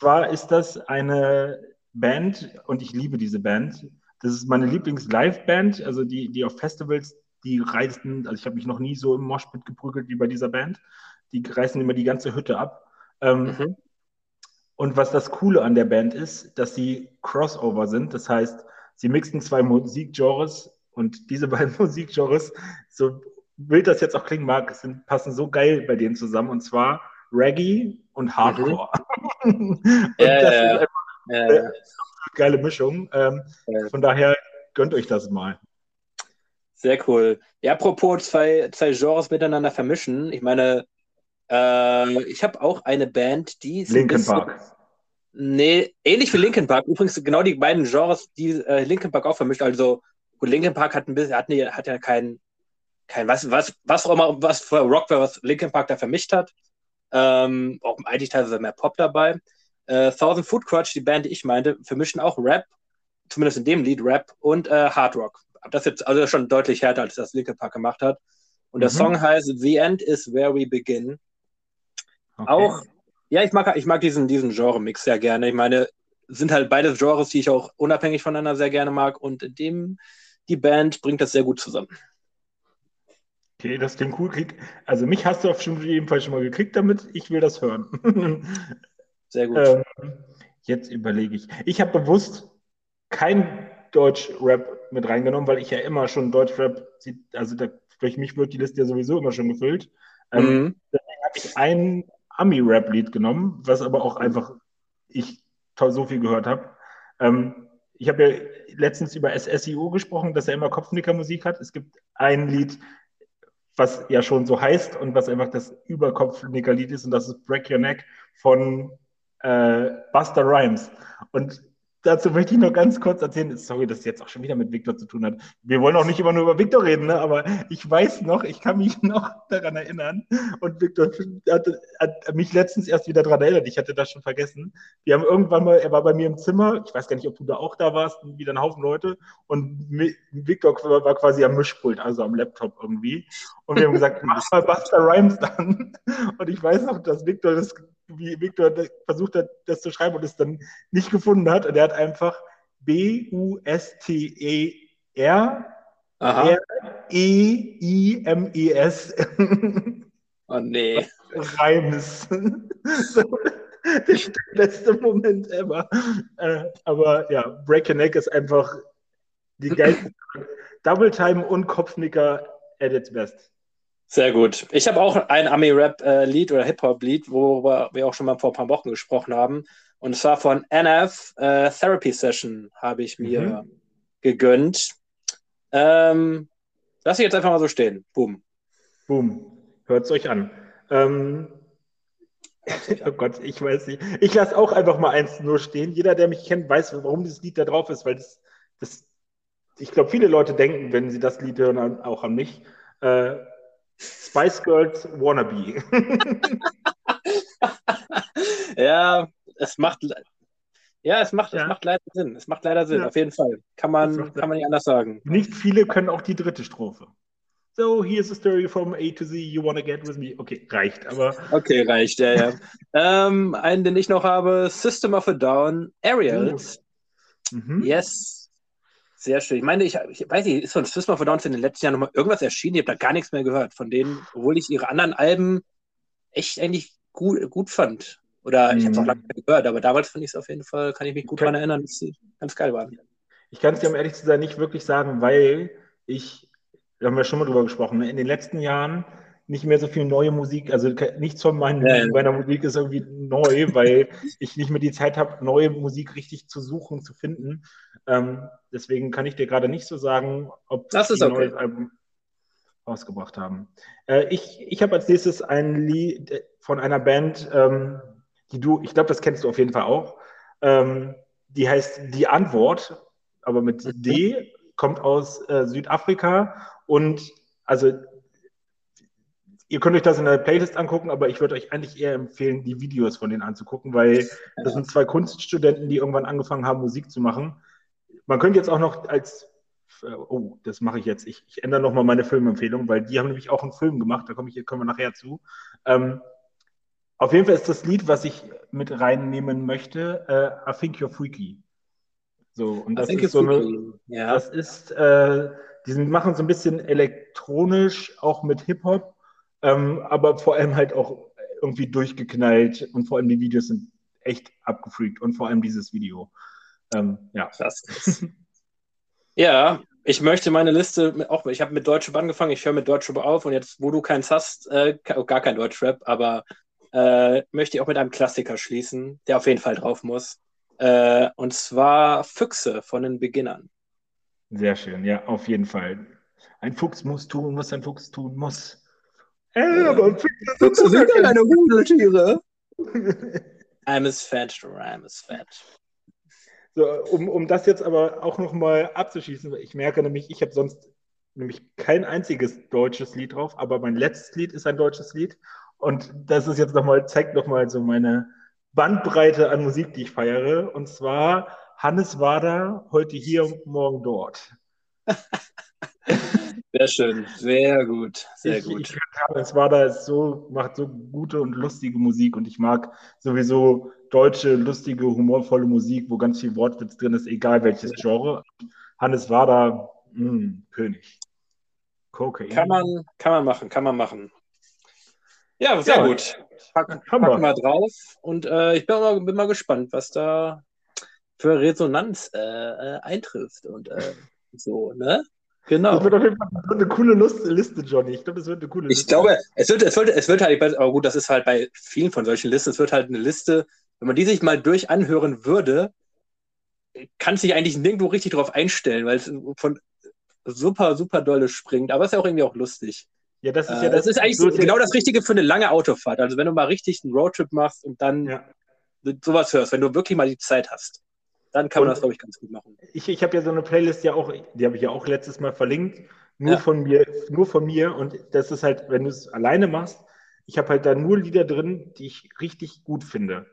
Zwar ist das eine Band und ich liebe diese Band. Das ist meine Lieblings-Live-Band, also die, die auf Festivals, die reißen, also ich habe mich noch nie so im Moshpit geprügelt wie bei dieser Band. Die reißen immer die ganze Hütte ab. Ähm, mhm. Und was das Coole an der Band ist, dass sie Crossover sind. Das heißt, sie mixen zwei Musikgenres und diese <laughs> beiden Musikgenres, so wild das jetzt auch klingen mag, sind, passen so geil bei denen zusammen. Und zwar Reggae und mhm. Hardcore. Mhm. <laughs> und ja, das ja, ist einfach ja, eine geile Mischung. Ähm, von daher gönnt euch das mal. Sehr cool. Ja, apropos zwei, zwei Genres miteinander vermischen. Ich meine, äh, ich habe auch eine Band, die ist Linkin Park. Nee, ähnlich wie Linkin Park. Übrigens genau die beiden Genres, die äh, Linkin Park auch vermischt. Also gut, Linkin Park hat ein bisschen, hat, ne, hat ja kein, kein was, was, was auch immer, was für Rock war, was Linkin Park da vermischt hat. Ähm, auch eigentlich teilweise mehr Pop dabei. Äh, Thousand Food Crutch, die Band, die ich meinte, vermischen auch Rap, zumindest in dem Lied Rap und äh, Hard Rock. Das jetzt also schon deutlich härter, als das Linkin Park gemacht hat. Und der mhm. Song heißt The End is Where We Begin. Okay. Auch, ja, ich mag, ich mag diesen, diesen Genre-Mix sehr gerne. Ich meine, sind halt beide Genres, die ich auch unabhängig voneinander sehr gerne mag. Und dem, die Band bringt das sehr gut zusammen. Okay, das klingt cool. Also mich hast du auf jeden Fall schon mal gekriegt damit. Ich will das hören. <laughs> Sehr gut. Ähm, jetzt überlege ich. Ich habe bewusst kein Deutsch-Rap mit reingenommen, weil ich ja immer schon Deutsch-Rap, also da, durch mich wird die Liste ja sowieso immer schon gefüllt. Ähm, mhm. Deswegen habe ich ein Ami-Rap-Lied genommen, was aber auch einfach ich so viel gehört habe. Ähm, ich habe ja letztens über SSIO gesprochen, dass er immer Kopfnicker-Musik hat. Es gibt ein Lied, was ja schon so heißt und was einfach das Überkopfnicker-Lied ist, und das ist Break Your Neck von äh, Buster Rhymes. Und dazu möchte ich noch ganz kurz erzählen, sorry, dass es jetzt auch schon wieder mit Victor zu tun hat. Wir wollen auch nicht immer nur über Victor reden, ne? aber ich weiß noch, ich kann mich <laughs> noch daran erinnern und Victor hat, hat mich letztens erst wieder daran erinnert, ich hatte das schon vergessen. Wir haben irgendwann mal, er war bei mir im Zimmer, ich weiß gar nicht, ob du da auch da warst, wieder ein Haufen Leute und Victor war quasi am Mischpult, also am Laptop irgendwie und wir haben gesagt, mach mal Buster Rhymes dann und ich weiß noch, dass Victor das wie Victor versucht hat, das zu schreiben und es dann nicht gefunden hat. Und er hat einfach B-U-S-T-E-R R-E-I-M-E-S. Oh nee. Reims. der letzte Moment ever. Äh, aber ja, Break a Neck ist einfach die geilste. Double Time und Kopfnicker at its best. Sehr gut. Ich habe auch ein Ami-Rap-Lied oder Hip-Hop-Lied, worüber wir auch schon mal vor ein paar Wochen gesprochen haben. Und zwar von NF äh, Therapy Session habe ich mir mhm. gegönnt. Ähm, lass ich jetzt einfach mal so stehen. Boom. Boom. Hört es euch an. Ähm, <laughs> oh Gott, ich weiß nicht. Ich lasse auch einfach mal eins nur stehen. Jeder, der mich kennt, weiß, warum dieses Lied da drauf ist, weil das, das ich glaube, viele Leute denken, wenn sie das Lied hören, auch an mich. Äh, Spice Girls Wannabe. <laughs> ja, es macht, ja, es macht, ja. es macht leider Sinn. Es macht leider Sinn, ja. auf jeden Fall. Kann man, kann man nicht anders sagen. Nicht viele können auch die dritte Strophe. So, here's a story from A to Z, you wanna get with me. Okay, reicht, aber. Okay, reicht, ja, ja. <laughs> ähm, einen, den ich noch habe, System of a Down, Aerials. Mhm. Yes, sehr schön. Ich meine, ich, ich weiß nicht, ist von System of a Down in den letzten Jahren nochmal irgendwas erschienen? Ich habe da gar nichts mehr gehört von denen, obwohl ich ihre anderen Alben echt eigentlich gut, gut fand. Oder ich habe es auch mhm. lange nicht gehört, aber damals fand ich es auf jeden Fall, kann ich mich gut daran erinnern, dass sie ganz geil waren. Ich kann es dir, um ehrlich zu sein, nicht wirklich sagen, weil ich, da haben wir schon mal drüber gesprochen, ne, in den letzten Jahren nicht mehr so viel neue Musik, also nichts von meinen, ja, ja. meiner Musik ist irgendwie neu, weil ich nicht mehr die Zeit habe, neue Musik richtig zu suchen, zu finden. Ähm, deswegen kann ich dir gerade nicht so sagen, ob das die ein okay. neues Album rausgebracht haben. Äh, ich ich habe als nächstes ein Lied von einer Band, ähm, die du, ich glaube, das kennst du auf jeden Fall auch. Ähm, die heißt Die Antwort, aber mit mhm. D, kommt aus äh, Südafrika und also ihr könnt euch das in der Playlist angucken, aber ich würde euch eigentlich eher empfehlen, die Videos von denen anzugucken, weil das sind zwei Kunststudenten, die irgendwann angefangen haben, Musik zu machen man könnte jetzt auch noch als, äh, oh, das mache ich jetzt, ich, ich ändere nochmal meine Filmempfehlung, weil die haben nämlich auch einen Film gemacht, da komme ich, kommen wir nachher zu. Ähm, Auf jeden Fall ist das Lied, was ich mit reinnehmen möchte, uh, I Think You're Freaky. So, und das ist so eine, ja. das ist, äh, die machen so ein bisschen elektronisch, auch mit Hip-Hop, ähm, aber vor allem halt auch irgendwie durchgeknallt und vor allem die Videos sind echt abgefreakt und vor allem dieses Video. Ähm, ja. Krass. ja, ich möchte meine Liste auch, ich habe mit Deutschrap angefangen, ich höre mit Deutschrap auf und jetzt, wo du keins hast, äh, gar kein Deutschrap, aber äh, möchte ich auch mit einem Klassiker schließen, der auf jeden Fall drauf muss. Äh, und zwar Füchse von den Beginnern. Sehr schön, ja, auf jeden Fall. Ein Fuchs muss tun, was ein Fuchs tun muss. Äh, aber Füchse, Füchse sind ja keine Rudeltiere. I'm as fat, I'm as fat. So, um, um das jetzt aber auch nochmal abzuschließen, ich merke nämlich, ich habe sonst nämlich kein einziges deutsches Lied drauf, aber mein letztes Lied ist ein deutsches Lied. Und das ist jetzt nochmal, zeigt nochmal so meine Bandbreite an Musik, die ich feiere. Und zwar Hannes Wader, heute hier, morgen dort. <laughs> Sehr schön, sehr gut, sehr ich, gut. Ich, Hannes Wader ist so, macht so gute und lustige Musik und ich mag sowieso deutsche, lustige, humorvolle Musik, wo ganz viel Wortwitz drin ist, egal welches Genre. Hannes Wader, mh, hm, König. Kokain. Kann man, kann man machen, kann man machen. Ja, sehr ja, gut. Packen pack wir mal drauf. Und äh, ich bin mal, bin mal gespannt, was da für Resonanz äh, äh, eintrifft und äh, so, ne? Genau. Das wird auf jeden Fall eine coole Liste, Johnny. Ich glaube, das wird eine coole Liste. Ich glaube, es wird, es wird, es wird halt, aber gut, das ist halt bei vielen von solchen Listen, es wird halt eine Liste, wenn man die sich mal durch anhören würde, kann sich eigentlich nirgendwo richtig drauf einstellen, weil es von super, super dolle springt. Aber es ist ja auch irgendwie auch lustig. Ja, das ist ja äh, das, das ist eigentlich so genau das Richtige für eine lange Autofahrt. Also wenn du mal richtig einen Roadtrip machst und dann ja. sowas hörst, wenn du wirklich mal die Zeit hast, dann kann man das, glaube ich, ganz gut machen. Ich, ich habe ja so eine Playlist ja auch, die habe ich ja auch letztes Mal verlinkt, nur ja. von mir, nur von mir. Und das ist halt, wenn du es alleine machst, ich habe halt da nur Lieder drin, die ich richtig gut finde,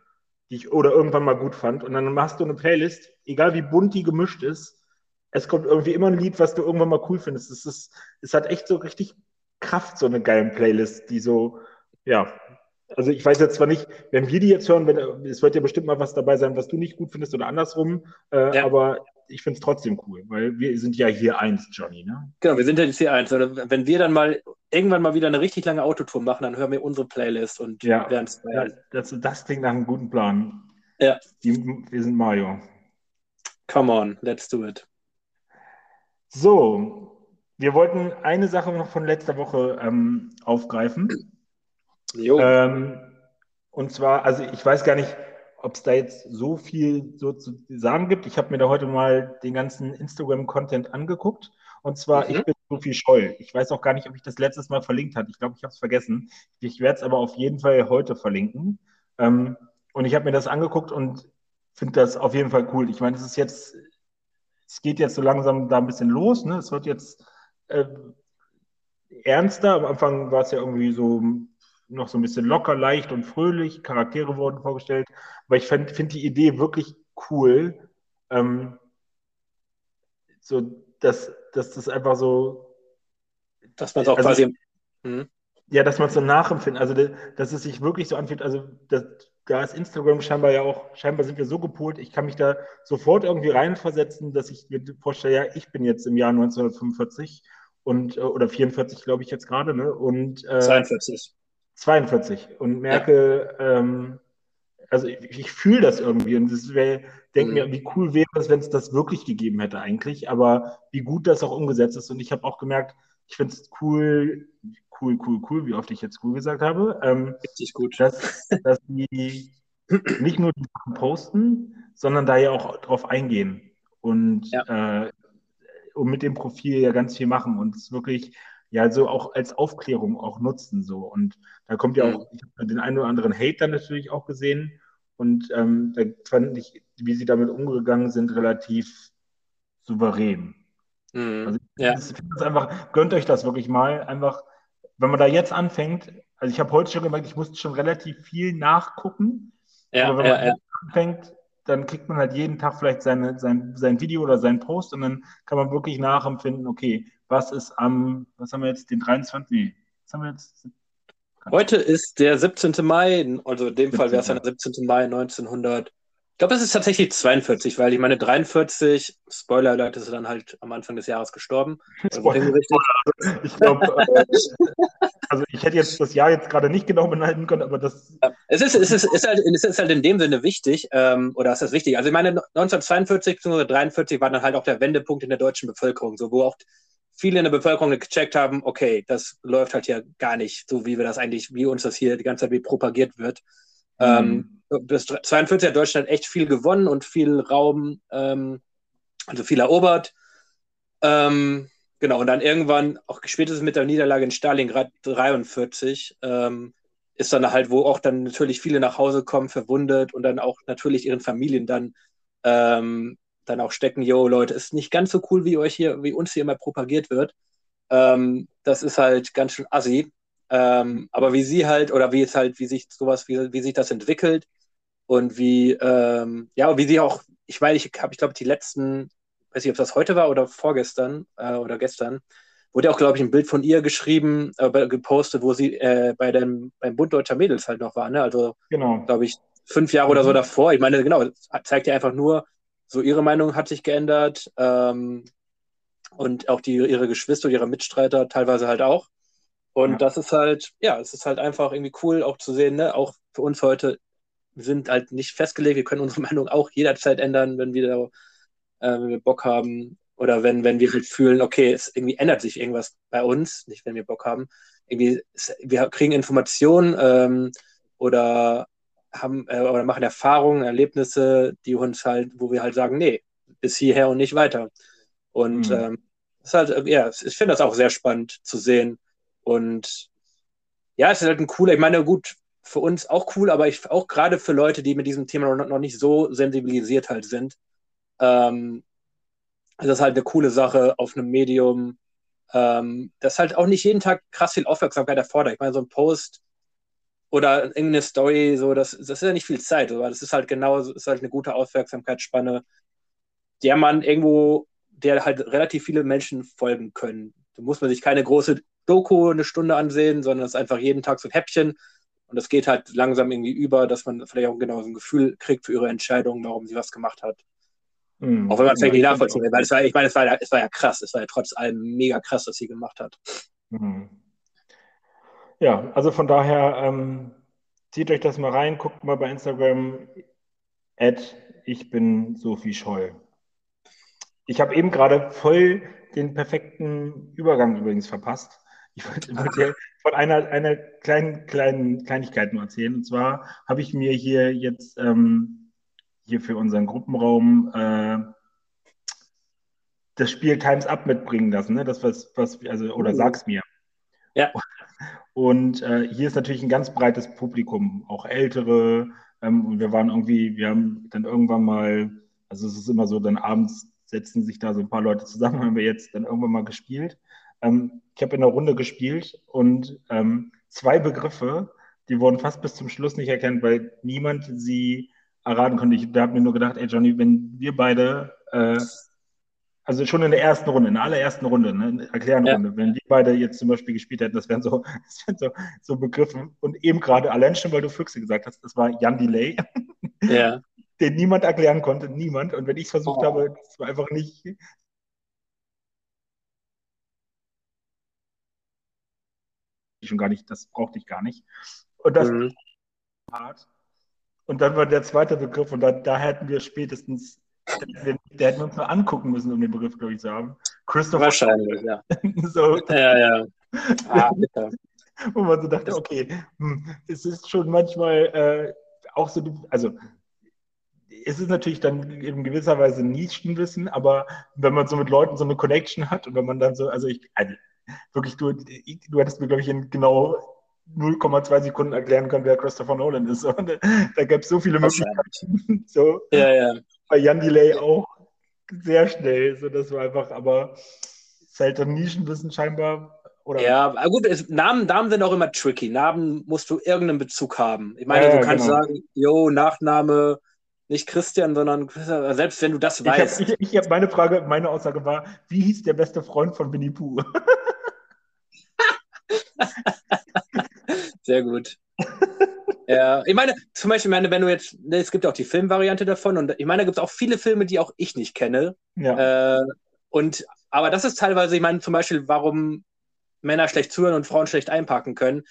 die ich oder irgendwann mal gut fand. Und dann machst du eine Playlist, egal wie bunt die gemischt ist, es kommt irgendwie immer ein Lied, was du irgendwann mal cool findest. Es, ist, es hat echt so richtig Kraft, so eine geile Playlist, die so, ja, also ich weiß jetzt zwar nicht, wenn wir die jetzt hören, wenn, es wird ja bestimmt mal was dabei sein, was du nicht gut findest oder andersrum, äh, ja. aber ich finde es trotzdem cool, weil wir sind ja hier eins, Johnny, ne? Genau, wir sind ja hier eins. Oder wenn wir dann mal irgendwann mal wieder eine richtig lange Autotour machen, dann hören wir unsere Playlist und ja, werden es ja, das, das klingt nach einem guten Plan. Ja. Die, wir sind Mario. Come on, let's do it. So, wir wollten eine Sache noch von letzter Woche ähm, aufgreifen. Ähm, und zwar, also ich weiß gar nicht, ob es da jetzt so viel so zu sagen gibt. Ich habe mir da heute mal den ganzen Instagram-Content angeguckt. Und zwar, mhm. ich bin Sophie Scholl. Ich weiß auch gar nicht, ob ich das letztes Mal verlinkt hatte. Ich glaube, ich habe es vergessen. Ich werde es aber auf jeden Fall heute verlinken. Ähm, und ich habe mir das angeguckt und finde das auf jeden Fall cool. Ich meine, es ist jetzt, es geht jetzt so langsam da ein bisschen los. Ne? Es wird jetzt äh, ernster. Am Anfang war es ja irgendwie so noch so ein bisschen locker, leicht und fröhlich. Charaktere wurden vorgestellt. Aber ich finde find die Idee wirklich cool. Ähm, so, dass, dass das einfach so. Dass man es auch also, quasi. Hm. Ja, dass man es so nachempfindet. Also, dass es sich wirklich so anfühlt. Also, das, da ist Instagram scheinbar ja auch, scheinbar sind wir so gepolt, ich kann mich da sofort irgendwie reinversetzen, dass ich mir vorstelle, ja, ich bin jetzt im Jahr 1945 und äh, oder 44, glaube ich jetzt gerade, ne? Und äh, 42. 42 und merke, ja. ähm, also ich, ich fühle das irgendwie und das denke mhm. mir, wie cool wäre es, wenn es das wirklich gegeben hätte eigentlich, aber wie gut das auch umgesetzt ist und ich habe auch gemerkt, ich finde es cool, cool, cool, cool, wie oft ich jetzt cool gesagt habe, ähm, Richtig gut. Dass, dass die nicht nur die Sachen posten, sondern da ja auch drauf eingehen und ja. äh, und mit dem Profil ja ganz viel machen und es wirklich ja so auch als Aufklärung auch nutzen so und da kommt ja auch ich habe den einen oder anderen Hate dann natürlich auch gesehen und ähm, da fand ich wie sie damit umgegangen sind relativ souverän mhm. also ich ja. finde es einfach gönnt euch das wirklich mal einfach wenn man da jetzt anfängt also ich habe heute schon gemerkt ich musste schon relativ viel nachgucken ja, aber wenn ja, man ja. anfängt dann kriegt man halt jeden Tag vielleicht seine, sein, sein Video oder seinen Post und dann kann man wirklich nachempfinden, okay, was ist am, was haben wir jetzt, den 23. Nee, was haben wir jetzt? Heute ist der 17. Mai, also in dem Fall wäre es dann der 17. Mai 1900. Ich glaube, es ist tatsächlich 42, weil ich meine 43, Spoiler Alert, ist dann halt am Anfang des Jahres gestorben. Also ich glaube, äh, also ich hätte jetzt das Jahr jetzt gerade nicht genau beneiden können, aber das. Es ist, es ist, ist, halt, es ist halt in dem Sinne wichtig, ähm, oder ist das wichtig? Also ich meine, 1942 bzw. 43 war dann halt auch der Wendepunkt in der deutschen Bevölkerung, so wo auch viele in der Bevölkerung gecheckt haben, okay, das läuft halt hier gar nicht, so wie wir das eigentlich, wie uns das hier die ganze Zeit wie propagiert wird. Mhm. Ähm, bis 42 hat Deutschland echt viel gewonnen und viel Raum, ähm, also viel erobert. Ähm, genau, und dann irgendwann, auch spätestens mit der Niederlage in Stalingrad 43, ähm, ist dann halt, wo auch dann natürlich viele nach Hause kommen, verwundet und dann auch natürlich ihren Familien dann ähm, dann auch stecken, yo, Leute, ist nicht ganz so cool, wie euch hier, wie uns hier immer propagiert wird. Ähm, das ist halt ganz schön assi. Ähm, aber wie sie halt, oder wie es halt, wie sich sowas, wie, wie sich das entwickelt und wie, ähm, ja, wie sie auch, ich meine, ich habe, ich glaube, die letzten, weiß nicht, ob das heute war oder vorgestern äh, oder gestern, wurde auch, glaube ich, ein Bild von ihr geschrieben, äh, gepostet, wo sie äh, bei dem, beim Bund Deutscher Mädels halt noch war, ne? Also, genau. glaube ich, fünf Jahre oder so mhm. davor. Ich meine, genau, zeigt ja einfach nur, so ihre Meinung hat sich geändert ähm, und auch die, ihre Geschwister, ihre Mitstreiter teilweise halt auch. Und ja. das ist halt, ja, es ist halt einfach irgendwie cool auch zu sehen, ne? auch für uns heute, wir sind halt nicht festgelegt, wir können <laughs> unsere Meinung auch jederzeit ändern, wenn wir, da, äh, wenn wir Bock haben oder wenn, wenn wir halt fühlen, okay, es irgendwie ändert sich irgendwas bei uns, nicht wenn wir Bock haben. Irgendwie, wir kriegen Informationen ähm, oder haben äh, oder machen Erfahrungen, Erlebnisse, die uns halt, wo wir halt sagen, nee, bis hierher und nicht weiter. Und mhm. ähm, ist halt, ja, ich finde das auch sehr spannend zu sehen. Und ja, es ist halt ein cooler, ich meine, gut, für uns auch cool, aber ich auch gerade für Leute, die mit diesem Thema noch, noch nicht so sensibilisiert halt sind, ähm, ist das halt eine coole Sache auf einem Medium, ähm, das halt auch nicht jeden Tag krass viel Aufmerksamkeit erfordert. Ich meine, so ein Post oder irgendeine Story, so, das, das ist ja nicht viel Zeit, aber das ist halt genau, ist halt eine gute Aufmerksamkeitsspanne, der man irgendwo, der halt relativ viele Menschen folgen können. Da muss man sich keine große Doku eine Stunde ansehen, sondern es ist einfach jeden Tag so ein Häppchen. Und das geht halt langsam irgendwie über, dass man vielleicht auch genau so ein Gefühl kriegt für ihre Entscheidung, warum sie was gemacht hat. Mhm. Auch wenn man es vielleicht nicht nachvollziehen will, weil es war, ich meine, es war, ja, es war ja krass, es war ja trotz allem mega krass, was sie gemacht hat. Mhm. Ja, also von daher ähm, zieht euch das mal rein, guckt mal bei Instagram, at ich bin Sophie Scholl. Ich habe eben gerade voll den perfekten Übergang übrigens verpasst. Ich wollte dir <laughs> von einer, einer kleinen, kleinen Kleinigkeit nur erzählen. Und zwar habe ich mir hier jetzt ähm, hier für unseren Gruppenraum äh, das Spiel Times Up mitbringen lassen. Ne? Das, was, was, also, oder uh. sag's mir. Ja. Und äh, hier ist natürlich ein ganz breites Publikum, auch ältere. Ähm, und wir waren irgendwie, wir haben dann irgendwann mal, also es ist immer so, dann abends setzen sich da so ein paar Leute zusammen, <laughs> haben wir jetzt dann irgendwann mal gespielt. Ähm, ich habe in einer Runde gespielt und ähm, zwei Begriffe, die wurden fast bis zum Schluss nicht erkannt, weil niemand sie erraten konnte. Ich habe mir nur gedacht, ey Johnny, wenn wir beide äh, also schon in der ersten Runde, in der allerersten Runde, ne, Erklärenrunde, ja. wenn die beide jetzt zum Beispiel gespielt hätten, das wären so, <laughs> das wären so, so Begriffe. Und eben gerade, allein schon, weil du Füchse gesagt hast, das war Jan Delay, ja. <laughs> den niemand erklären konnte, niemand. Und wenn ich es versucht oh. habe, das war einfach nicht. Schon gar nicht, das brauchte ich gar nicht. Und das mhm. hart. Und dann war der zweite Begriff, und da, da hätten wir spätestens der hätten wir uns nur angucken müssen, um den Begriff, glaube ich, zu haben. Christopher. Wahrscheinlich, ja. <laughs> so. Ja, ja. Ah, <laughs> Wo man so dachte, okay, hm, es ist schon manchmal äh, auch so, also es ist natürlich dann in gewisser Weise Nischenwissen, aber wenn man so mit Leuten so eine Connection hat und wenn man dann so, also ich, also wirklich, du, du hättest mir, glaube ich, in genau 0,2 Sekunden erklären können, wer Christopher Nolan ist. <laughs> Und da, da gab es so viele Möglichkeiten. So. Ja, ja bei Jan Delay auch sehr schnell. So, das war einfach, aber ist halt ein Nischenwissen scheinbar. Oder? Ja, gut, es, Namen, Namen sind auch immer tricky. Namen musst du irgendeinen Bezug haben. Ich meine, ja, du kannst genau. sagen, jo, Nachname nicht Christian, sondern selbst wenn du das weißt. Ich hab, ich, ich hab meine Frage, meine Aussage war, wie hieß der beste Freund von Winnie Pooh? <laughs> Sehr gut. <laughs> ja, ich meine, zum Beispiel, meine, wenn du jetzt, ne, es gibt auch die Filmvariante davon und ich meine, da gibt es auch viele Filme, die auch ich nicht kenne. Ja. Äh, und, aber das ist teilweise, ich meine, zum Beispiel, warum Männer schlecht zuhören und Frauen schlecht einpacken können.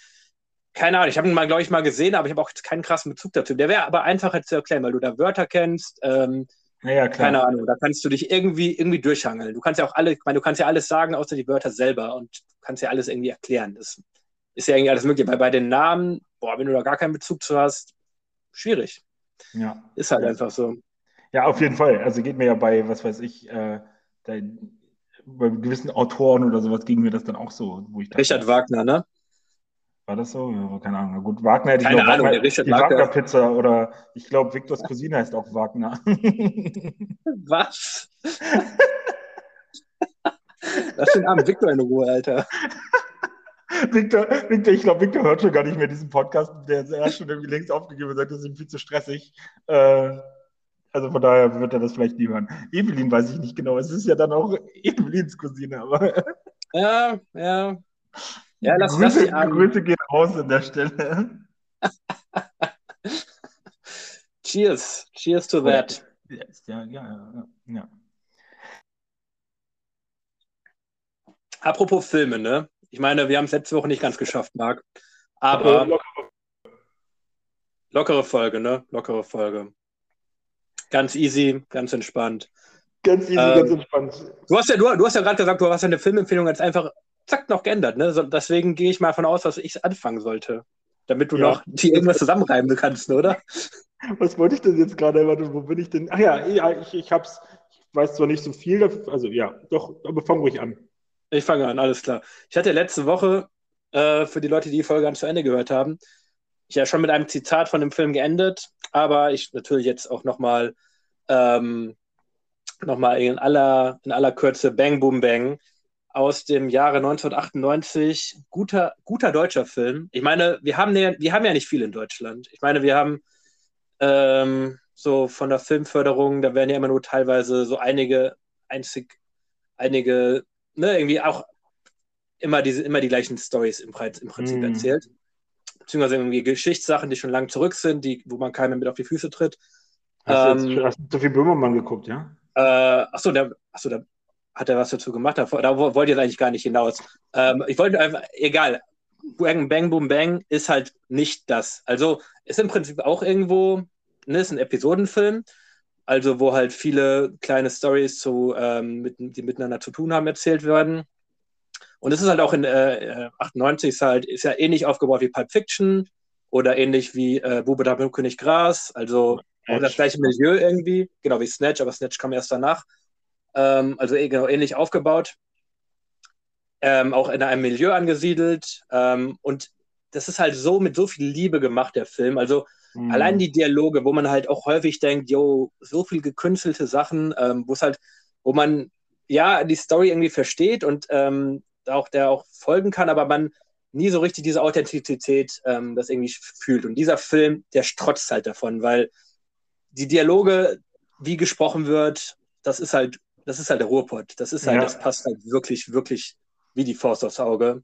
Keine Ahnung, ich habe ihn mal, glaube ich, mal gesehen, aber ich habe auch keinen krassen Bezug dazu. Der wäre aber einfacher zu erklären, weil du da Wörter kennst. Ähm, ja, klar. Keine Ahnung, da kannst du dich irgendwie, irgendwie durchhangeln. Du kannst ja auch alle, ich meine, du kannst ja alles sagen, außer die Wörter selber und du kannst ja alles irgendwie erklären. Das ist ja irgendwie alles möglich. Weil bei den Namen, boah, wenn du da gar keinen Bezug zu hast, schwierig. Ja. Ist halt ja. einfach so. Ja, auf jeden Fall. Also geht mir ja bei, was weiß ich, äh, bei gewissen Autoren oder sowas ging mir das dann auch so. Wo ich dachte, Richard Wagner, ne? War das so? Ja, keine Ahnung. Gut, Wagner hätte ich Keine Ahnung, Wagner, Richard die Wagner-Pizza oder ich glaube, Victors Cousine heißt auch Wagner. <laughs> Was? <laughs> Lass den armen Victor in Ruhe, Alter. Victor, Victor, ich glaube, Victor hört schon gar nicht mehr diesen Podcast. Der hat schon irgendwie längst aufgegeben und sagt, das ist ihm viel zu stressig. Äh, also von daher wird er das vielleicht nie hören. Evelyn weiß ich nicht genau. Es ist ja dann auch <laughs> Evelyns Cousine, aber. <laughs> Ja, ja. Ja, lass, Grüße, lass die Grüße gehen raus an der Stelle. <laughs> Cheers. Cheers to that. Ja, ja, ja, ja. Apropos Filme, ne? Ich meine, wir haben es letzte Woche nicht ganz geschafft, Marc. Aber lockere Folge, ne? Lockere Folge. Ganz easy, ganz entspannt. Ganz easy, ähm, ganz entspannt. Du hast ja, du, du hast ja gerade gesagt, du hast eine Filmempfehlung jetzt einfach zack noch geändert. Ne? So, deswegen gehe ich mal davon aus, dass ich anfangen sollte. Damit du ja. noch die irgendwas zusammenreiben kannst, oder? Was wollte ich denn jetzt gerade? Wo bin ich denn? Ach ja, ja ich, ich hab's. Ich weiß zwar nicht so viel, also ja, doch, aber fang ruhig an. Ich fange an, alles klar. Ich hatte letzte Woche, äh, für die Leute, die die Folge ganz zu Ende gehört haben, ich ja schon mit einem Zitat von dem Film geendet, aber ich natürlich jetzt auch nochmal ähm, noch in aller, in aller Kürze Bang Boom Bang aus dem Jahre 1998. Guter, guter deutscher Film. Ich meine, wir haben, ja, wir haben ja nicht viel in Deutschland. Ich meine, wir haben ähm, so von der Filmförderung, da werden ja immer nur teilweise so einige, einzig, einige, ne, irgendwie auch immer, diese, immer die gleichen Stories im, im Prinzip mm. erzählt. Beziehungsweise irgendwie Geschichtssachen, die schon lang zurück sind, die, wo man keinem mit auf die Füße tritt. Hast, ähm, du, hast du Sophie Böhmermann geguckt, ja? Äh, achso, der, achso, der hat er was dazu gemacht. Da, da wollte ich jetzt eigentlich gar nicht hinaus. Ähm, ich wollte einfach, egal, Bang, Bang, Boom, Bang ist halt nicht das. Also ist im Prinzip auch irgendwo, ne, ist ein Episodenfilm, also wo halt viele kleine Stories zu, ähm, mit, die miteinander zu tun haben, erzählt werden. Und es ist halt auch in äh, 98 ist halt, ist ja ähnlich aufgebaut wie Pulp Fiction oder ähnlich wie äh, Bube da König Gras, also auch das gleiche Milieu irgendwie, genau wie Snatch, aber Snatch kam erst danach. Ähm, also eh, genau ähnlich aufgebaut. Ähm, auch in einem Milieu angesiedelt. Ähm, und das ist halt so mit so viel Liebe gemacht, der Film. Also mhm. allein die Dialoge, wo man halt auch häufig denkt, jo, so viel gekünstelte Sachen, ähm, wo es halt, wo man ja die Story irgendwie versteht und ähm, auch der auch folgen kann, aber man nie so richtig diese Authentizität ähm, das irgendwie fühlt. Und dieser Film, der strotzt halt davon, weil die Dialoge, wie gesprochen wird, das ist halt, das ist halt der Ruhrpott. Das ist halt, ja. das passt halt wirklich, wirklich wie die Faust aufs Auge.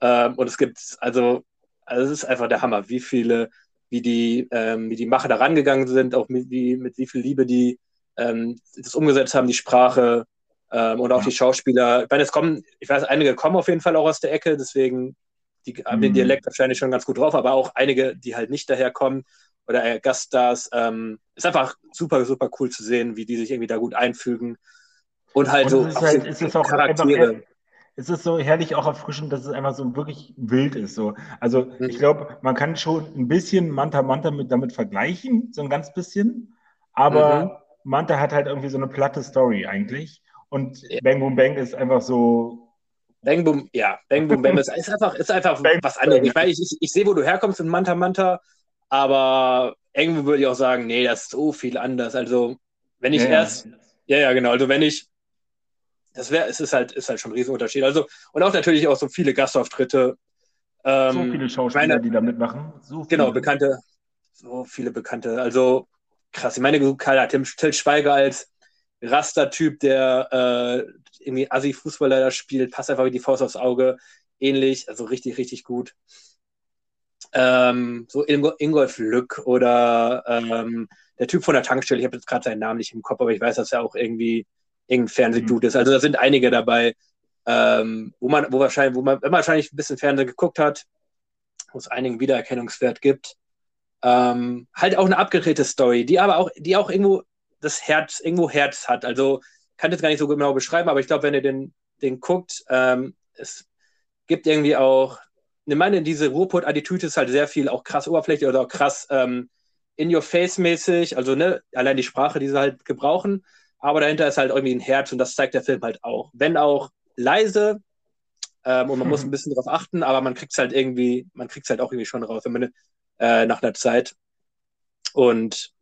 Ähm, und es gibt, also, also es ist einfach der Hammer, wie viele, wie die, ähm, wie die Macher da rangegangen sind, auch mit wie, mit wie viel Liebe die ähm, das umgesetzt haben, die Sprache ähm, und auch ja. die Schauspieler. Ich meine, es kommen, ich weiß, einige kommen auf jeden Fall auch aus der Ecke, deswegen die haben mhm. den Dialekt wahrscheinlich schon ganz gut drauf, aber auch einige, die halt nicht daherkommen oder äh, Gaststars. Ähm, ist einfach super, super cool zu sehen, wie die sich irgendwie da gut einfügen. Und halt und so. Es ist, halt, es ist auch Charaktere. Einfach, es ist so herrlich auch erfrischend, dass es einfach so wirklich wild ist. So. Also mhm. ich glaube, man kann schon ein bisschen Manta Manta mit, damit vergleichen, so ein ganz bisschen. Aber mhm. Manta hat halt irgendwie so eine platte Story eigentlich. Und ja. Bang Boom Bang ist einfach so. Bang Boom, ja, Bang Boom Bang ist, einfach, ist einfach was anderes. Ich, meine, ich, ich, ich sehe, wo du herkommst in Manta Manta aber irgendwo würde ich auch sagen, nee, das ist so viel anders. Also, wenn ich ja, erst, ja, ja, genau. Also, wenn ich, das wäre, es ist halt, ist halt schon ein Riesenunterschied. Also, und auch natürlich auch so viele Gastauftritte. Ähm, so viele Schauspieler, meine, die da mitmachen. So genau, bekannte, so viele bekannte. Also, krass. Ich meine, Kala, Tim, Till Schweiger als Raster-Typ, der äh, irgendwie Assi-Fußballer da spielt, passt einfach wie die Faust aufs Auge. Ähnlich, also richtig, richtig gut. ähm, so Ingo, Ingolf Lück oder ähm, der Typ von der Tankstelle, ich habe jetzt gerade seinen Namen nicht im Kopf, aber ich weiß, dass er auch irgendwie irgendein Fernsehdude mhm. ist. Also da sind einige dabei, ähm, wo man, wo wahrscheinlich, wo man wahrscheinlich ein bisschen Fernsehen geguckt hat, wo es einigen Wiedererkennungswert gibt. Ähm, halt auch eine abgedrehte Story, die aber auch, die auch irgendwo das Herz, irgendwo Herz hat. Also kann das gar nicht so genau beschreiben, aber ich glaube, wenn ihr den, den guckt, ähm, es gibt irgendwie auch, ich meine, diese Ruhrpott-Attitüde ist halt sehr viel auch krass oberflächlich oder auch krass ähm, in-your-face-mäßig, also ne, allein die Sprache, die sie halt gebrauchen, aber dahinter ist halt irgendwie ein Herz und das zeigt der Film halt auch. Wenn auch leise ähm, und man muss ein bisschen darauf achten, aber man kriegt es halt irgendwie, man kriegt es halt auch irgendwie schon raus, wenn man äh, nach einer Zeit. Und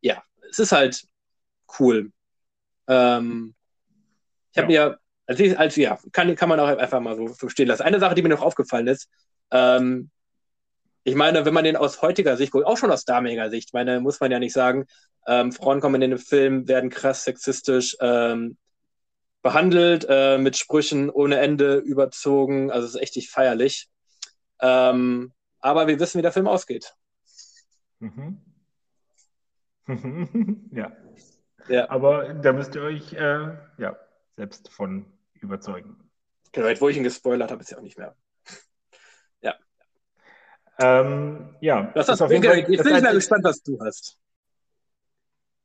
ja, es ist halt cool. Ähm, ich habe ja. mir, als, ich, als ja, kann, kann man auch einfach mal so, so stehen lassen. Eine Sache, die mir noch aufgefallen ist, ähm, ich meine, wenn man den aus heutiger Sicht guckt, auch schon aus damaliger Sicht, meine, muss man ja nicht sagen, ähm, Frauen kommen in den Film, werden krass sexistisch ähm, behandelt, äh, mit Sprüchen ohne Ende überzogen. Also es ist echt nicht feierlich. Ähm, aber wir wissen, wie der Film ausgeht. Mhm. <laughs> ja. ja. Aber da müsst ihr euch äh, ja, selbst von überzeugen. Genau, jetzt wo ich ihn gespoilert habe, ist ja auch nicht mehr. Ja. Ähm, ja. Das ist auf jeden Fall, jetzt bin ich mal gespannt, was du hast.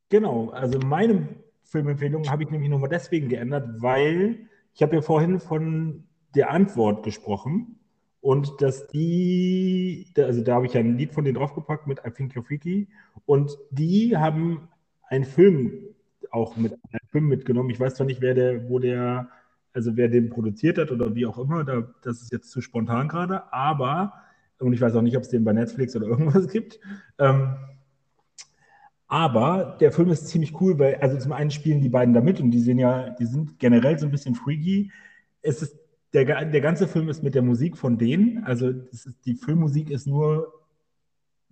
Genau, also meine Filmempfehlung habe ich nämlich nochmal deswegen geändert, weil ich habe ja vorhin von der Antwort gesprochen und dass die, also da habe ich ja ein Lied von denen draufgepackt mit I Think You're Freaky und die haben einen Film auch mit einen Film mitgenommen. Ich weiß zwar nicht, wer der, wo der, also wer den produziert hat oder wie auch immer, da, das ist jetzt zu spontan gerade, aber, und ich weiß auch nicht, ob es den bei Netflix oder <laughs> irgendwas gibt. Ähm, aber der Film ist ziemlich cool, weil, also zum einen spielen die beiden da mit und die sehen ja, die sind generell so ein bisschen freaky. Es ist, der, der ganze Film ist mit der Musik von denen, also ist, die Filmmusik ist nur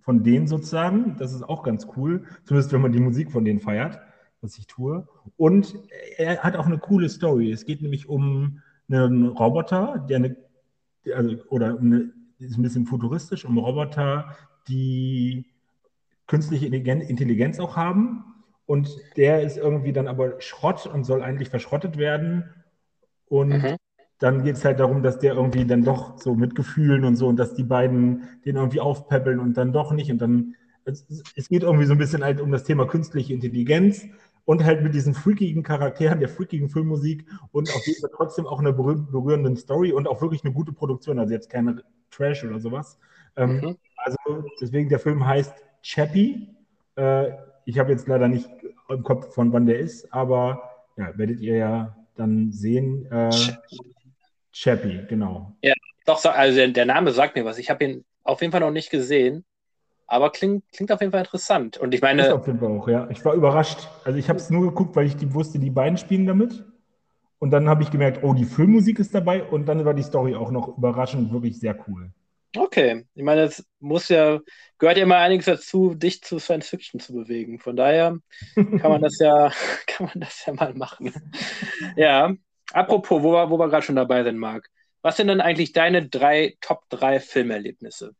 von denen sozusagen. Das ist auch ganz cool, zumindest wenn man die Musik von denen feiert, was ich tue. Und er hat auch eine coole Story. Es geht nämlich um einen Roboter, der eine, also, oder eine, ist ein bisschen futuristisch, um Roboter, die künstliche Intelligenz auch haben. Und der ist irgendwie dann aber Schrott und soll eigentlich verschrottet werden. Und mhm. dann geht es halt darum, dass der irgendwie dann doch so mit Gefühlen und so und dass die beiden den irgendwie aufpäppeln und dann doch nicht. Und dann, es, es geht irgendwie so ein bisschen halt um das Thema künstliche Intelligenz und halt mit diesen freakigen Charakteren, der freakigen Filmmusik und auf jeden Fall trotzdem auch eine berührende Story und auch wirklich eine gute Produktion, also jetzt keine Trash oder sowas. Ähm, mhm. Also deswegen der Film heißt Chappie. Äh, ich habe jetzt leider nicht im Kopf, von wann der ist, aber ja, werdet ihr ja dann sehen. Äh, Chappie, genau. Ja, doch, also der, Name sagt mir was. Ich habe ihn auf jeden Fall noch nicht gesehen, aber klingt, klingt auf jeden Fall interessant. Und ich meine. Ist auf jeden Fall auch, ja. Ich war überrascht. Also ich habe es nur geguckt, weil ich die wusste, die beiden spielen damit. Und dann habe ich gemerkt, oh, die Filmmusik ist dabei und dann war die Story auch noch überraschend wirklich sehr cool. Okay, ich meine, es muss ja, gehört ja immer einiges dazu, dich zu Science Fiction zu bewegen. Von daher kann man das ja, <laughs> kann man das ja mal machen. ja, apropos, wo wir, wo wir gerade schon dabei sind, Marc. Was sind denn eigentlich deine drei Top 3 Filmerlebnisse?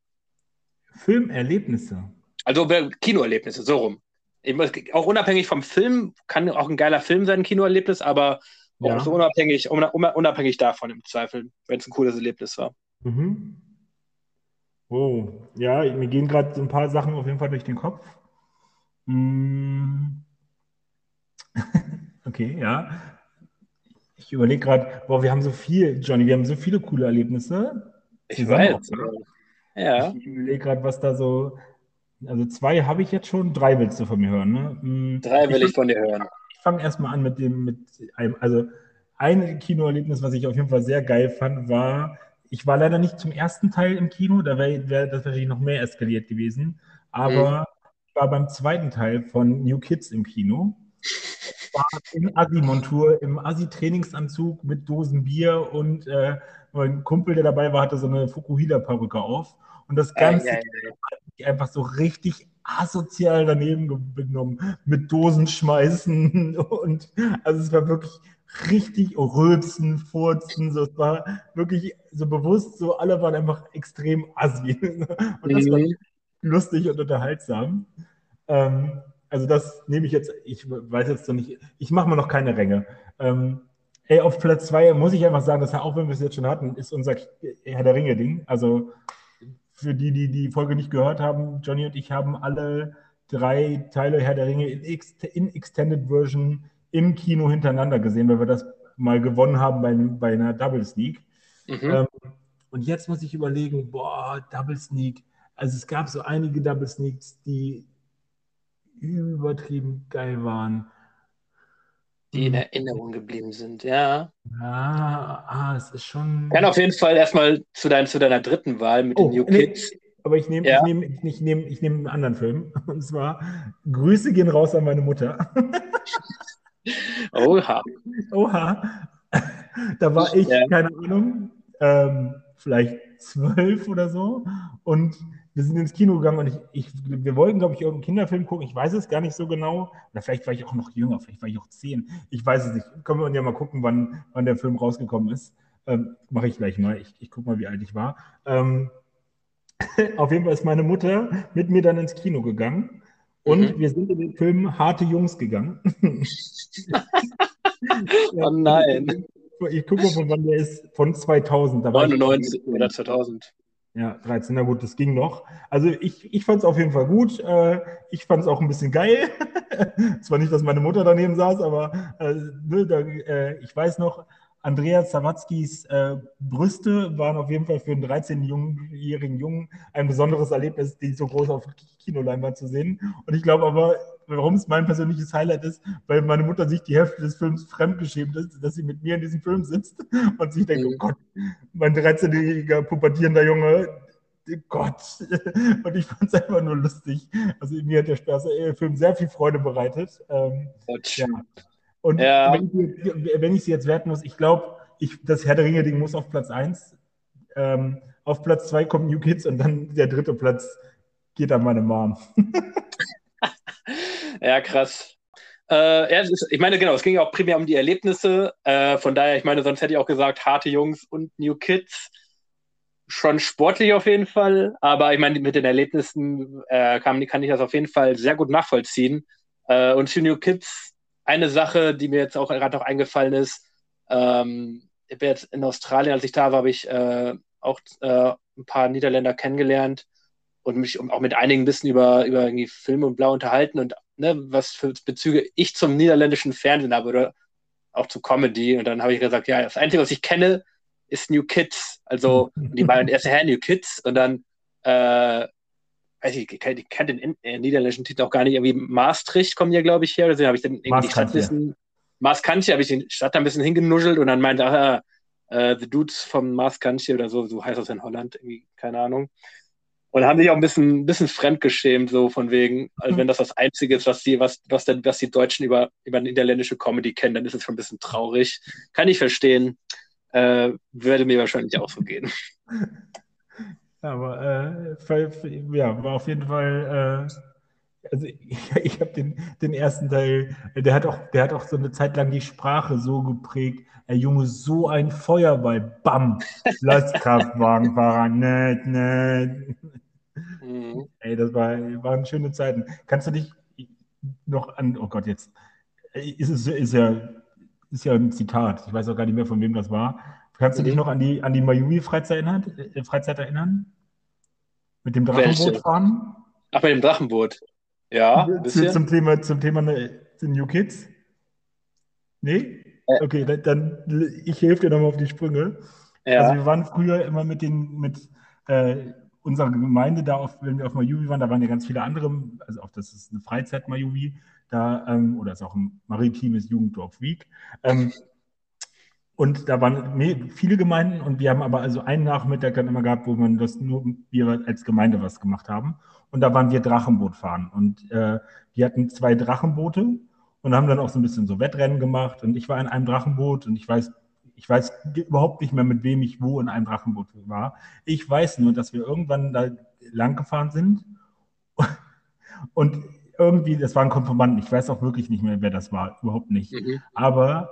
Filmerlebnisse? Also Kinoerlebnisse, so rum. Auch unabhängig vom Film, kann auch ein geiler Film sein, ein Kinoerlebnis, aber auch ja. so unabhängig, unabhängig davon im Zweifel, wenn es ein cooles Erlebnis war. Mhm. Oh, ja, mir gehen gerade so ein paar Sachen auf jeden Fall durch den Kopf. Hm. <laughs> okay, ja. Ich überlege gerade, boah, wir haben so viel, Johnny, wir haben so viele coole Erlebnisse. Ich weiß. ja. Ich überlege gerade, was da so. Also zwei habe ich jetzt schon, drei willst du von mir hören, ne? Hm. Drei will ich, ich von dir hören. Ich fange erstmal an mit dem, mit einem, also ein Kinoerlebnis, was ich auf jeden Fall sehr geil fand, war ich war leider nicht zum ersten Teil im Kino, da wäre wär das wahrscheinlich noch mehr eskaliert gewesen. Aber mhm. ich war beim zweiten Teil von New Kids im Kino. Ich war in Assi-Montur, im Assi-Trainingsanzug mit Dosen Bier und äh, mein Kumpel, der dabei war, hatte so eine Fukuhila-Perücke auf. Und das Ganze hat mich einfach so richtig asozial daneben genommen, mit Dosen schmeißen. <laughs> Und also es war wirklich richtig rülpsen, furzen. So, es war wirklich so bewusst, so alle waren einfach extrem assi. <laughs> Und das war mhm. lustig und unterhaltsam. Ähm, also das nehme ich jetzt, ich weiß jetzt noch nicht, ich mache mal noch keine Ränge. Ähm, ey, auf Platz zwei muss ich einfach sagen, dass auch wenn wir es jetzt schon hatten, ist unser Herr der Ringe-Ding. Also für die, die die Folge nicht gehört haben, Johnny und ich haben alle drei Teile Herr der Ringe in, in Extended Version im Kino hintereinander gesehen, weil wir das mal gewonnen haben bei, bei einer Double Sneak. Mhm. Ähm, und jetzt muss ich überlegen, boah, Double Sneak. Also es gab so einige Double Sneaks, die übertrieben geil waren. Die in hm. Erinnerung geblieben sind, ja. Ja, ah, es ist schon. Dann auf jeden Fall erstmal zu, dein, zu deiner dritten Wahl mit oh, den New Kids. Nee, aber ich nehme ja. ich nehm, ich nehm, ich nehm einen anderen Film. <laughs> Und zwar Grüße gehen raus an meine Mutter. Oha. <laughs> Oha. Da war ich, ja. keine Ahnung, ähm, vielleicht zwölf oder so. Und wir sind ins Kino gegangen und ich, ich wir wollten, glaube ich, irgendeinen Kinderfilm gucken. Ich weiß es gar nicht so genau. Oder vielleicht war ich auch noch jünger, vielleicht war ich auch zehn. Ich weiß es nicht. Können wir ja mal gucken, wann, wann der Film rausgekommen ist. Ähm, Mache ich gleich mal. Ich, ich gucke mal, wie alt ich war. Ähm, <laughs> auf jeden Fall ist meine Mutter mit mir dann ins Kino gegangen. Und mhm. wir sind in den Film Harte Jungs gegangen. <laughs> oh nein. Ich gucke mal, von wann der ist. Von 2000. Da 99 oder 2000. Ja, 13, na gut, das ging noch. Also ich, ich fand es auf jeden Fall gut. Äh, ich fand es auch ein bisschen geil. <laughs> Zwar nicht, dass meine Mutter daneben saß, aber äh, ne, äh, ich weiß noch, Andreas Sawatzkis äh, Brüste waren auf jeden Fall für einen 13-jährigen Jungen ein besonderes Erlebnis, die so groß auf Kinoleinwand zu sehen. Und ich glaube aber, warum es mein persönliches Highlight ist, weil meine Mutter sich die Hälfte des Films fremdgeschämt ist, dass sie mit mir in diesem Film sitzt und sich denkt, mhm. oh Gott, mein 13-jähriger pubertierender Junge, Gott. Und ich fand es einfach nur lustig. Also mir hat der Spaß, der Film sehr viel Freude bereitet. Ähm, ja. Und ja. wenn, ich, sie jetzt werten muss, ich glaube, ich, das Herr der Ringe-Ding muss auf Platz 1. Ähm, auf Platz 2 kommt New Kids und dann der dritte Platz geht an meine Mom. <laughs> ja, krass. Äh, ja, ist, ich meine, genau, es ging ja auch primär um die Erlebnisse. Äh, von daher, ich meine, sonst hätte ich auch gesagt, harte Jungs und New Kids. Schon sportlich auf jeden Fall, aber ich meine, mit den Erlebnissen äh, kann, kann, ich das auf jeden Fall sehr gut nachvollziehen. Äh, und zu New Kids eine Sache, die mir jetzt auch gerade noch eingefallen ist, ähm, ich bin jetzt in Australien, als ich da war, habe ich äh, auch äh, ein paar Niederländer kennengelernt und mich auch mit einigen ein bisschen über, über Filme und Blau unterhalten und ne, was für Bezüge ich zum niederländischen Fernsehen habe oder auch zu Comedy. Und dann habe ich gesagt, ja, das Einzige, was ich kenne, ist New Kids. Also, <laughs> die waren erst her New Kids und dann äh, weiß ich, ich kenne den äh, niederländischen Titel auch gar nicht, irgendwie Maastricht kommen ja, glaube ich, her. Deswegen habe ich dann irgendwie die Stadt ein bisschen, Maaskantje, habe ich die Stadt ein bisschen hingenuschelt und dann meinte, ah, äh, The Dudes vom Maaskantje oder so, so heißt das in Holland, irgendwie, keine Ahnung. Und haben sich auch ein bisschen, ein bisschen fremdgeschämt, so von wegen, also wenn das das Einzige ist, was die, was, was, denn, was die Deutschen über, über niederländische Comedy kennen, dann ist es schon ein bisschen traurig. Kann ich verstehen. Äh, würde mir wahrscheinlich auch so gehen. <laughs> Aber äh, ja, war auf jeden Fall, äh, also <laughs> ich, ich habe den, den ersten Teil, der hat, auch, der hat auch so eine Zeit lang die Sprache so geprägt. Ey Junge, so ein Feuerball, bam, <laughs> Lastkraftwagenfahrer, nett, nett. Mhm. Ey, das war, waren schöne Zeiten. Kannst du dich noch an, oh Gott, jetzt, ist es ist ja, ist ja ein Zitat, ich weiß auch gar nicht mehr, von wem das war. Kannst du dich mhm. noch an die, an die Mayui-Freizeit erinnern, äh, Freizeit erinnern? Mit dem Drachenboot fahren? Ach, bei dem Drachenboot. Ja, ein bisschen. Zum Thema, zum Thema ne, New Kids? Nee? Äh. Okay, dann, ich helfe dir nochmal auf die Sprünge. Ja. Also wir waren früher immer mit den, mit äh, unserer Gemeinde da, auf, wenn wir auf Mayuvi waren, da waren ja ganz viele andere, also auch das ist eine Freizeit Mayuvi, da, ähm, oder ist auch ein maritimes Jugenddorf Week. Ähm, und da waren viele Gemeinden und wir haben aber also einen Nachmittag dann immer gehabt, wo man das nur wir als Gemeinde was gemacht haben. Und da waren wir Drachenboot fahren. Und äh, wir hatten zwei Drachenboote und haben dann auch so ein bisschen so Wettrennen gemacht. Und ich war in einem Drachenboot und ich weiß, ich weiß überhaupt nicht mehr, mit wem ich wo in einem Drachenboot war. Ich weiß nur, dass wir irgendwann da lang gefahren sind. <laughs> Und irgendwie, das waren Konformanten. Ich weiß auch wirklich nicht mehr, wer das war. Überhaupt nicht. Mhm. Aber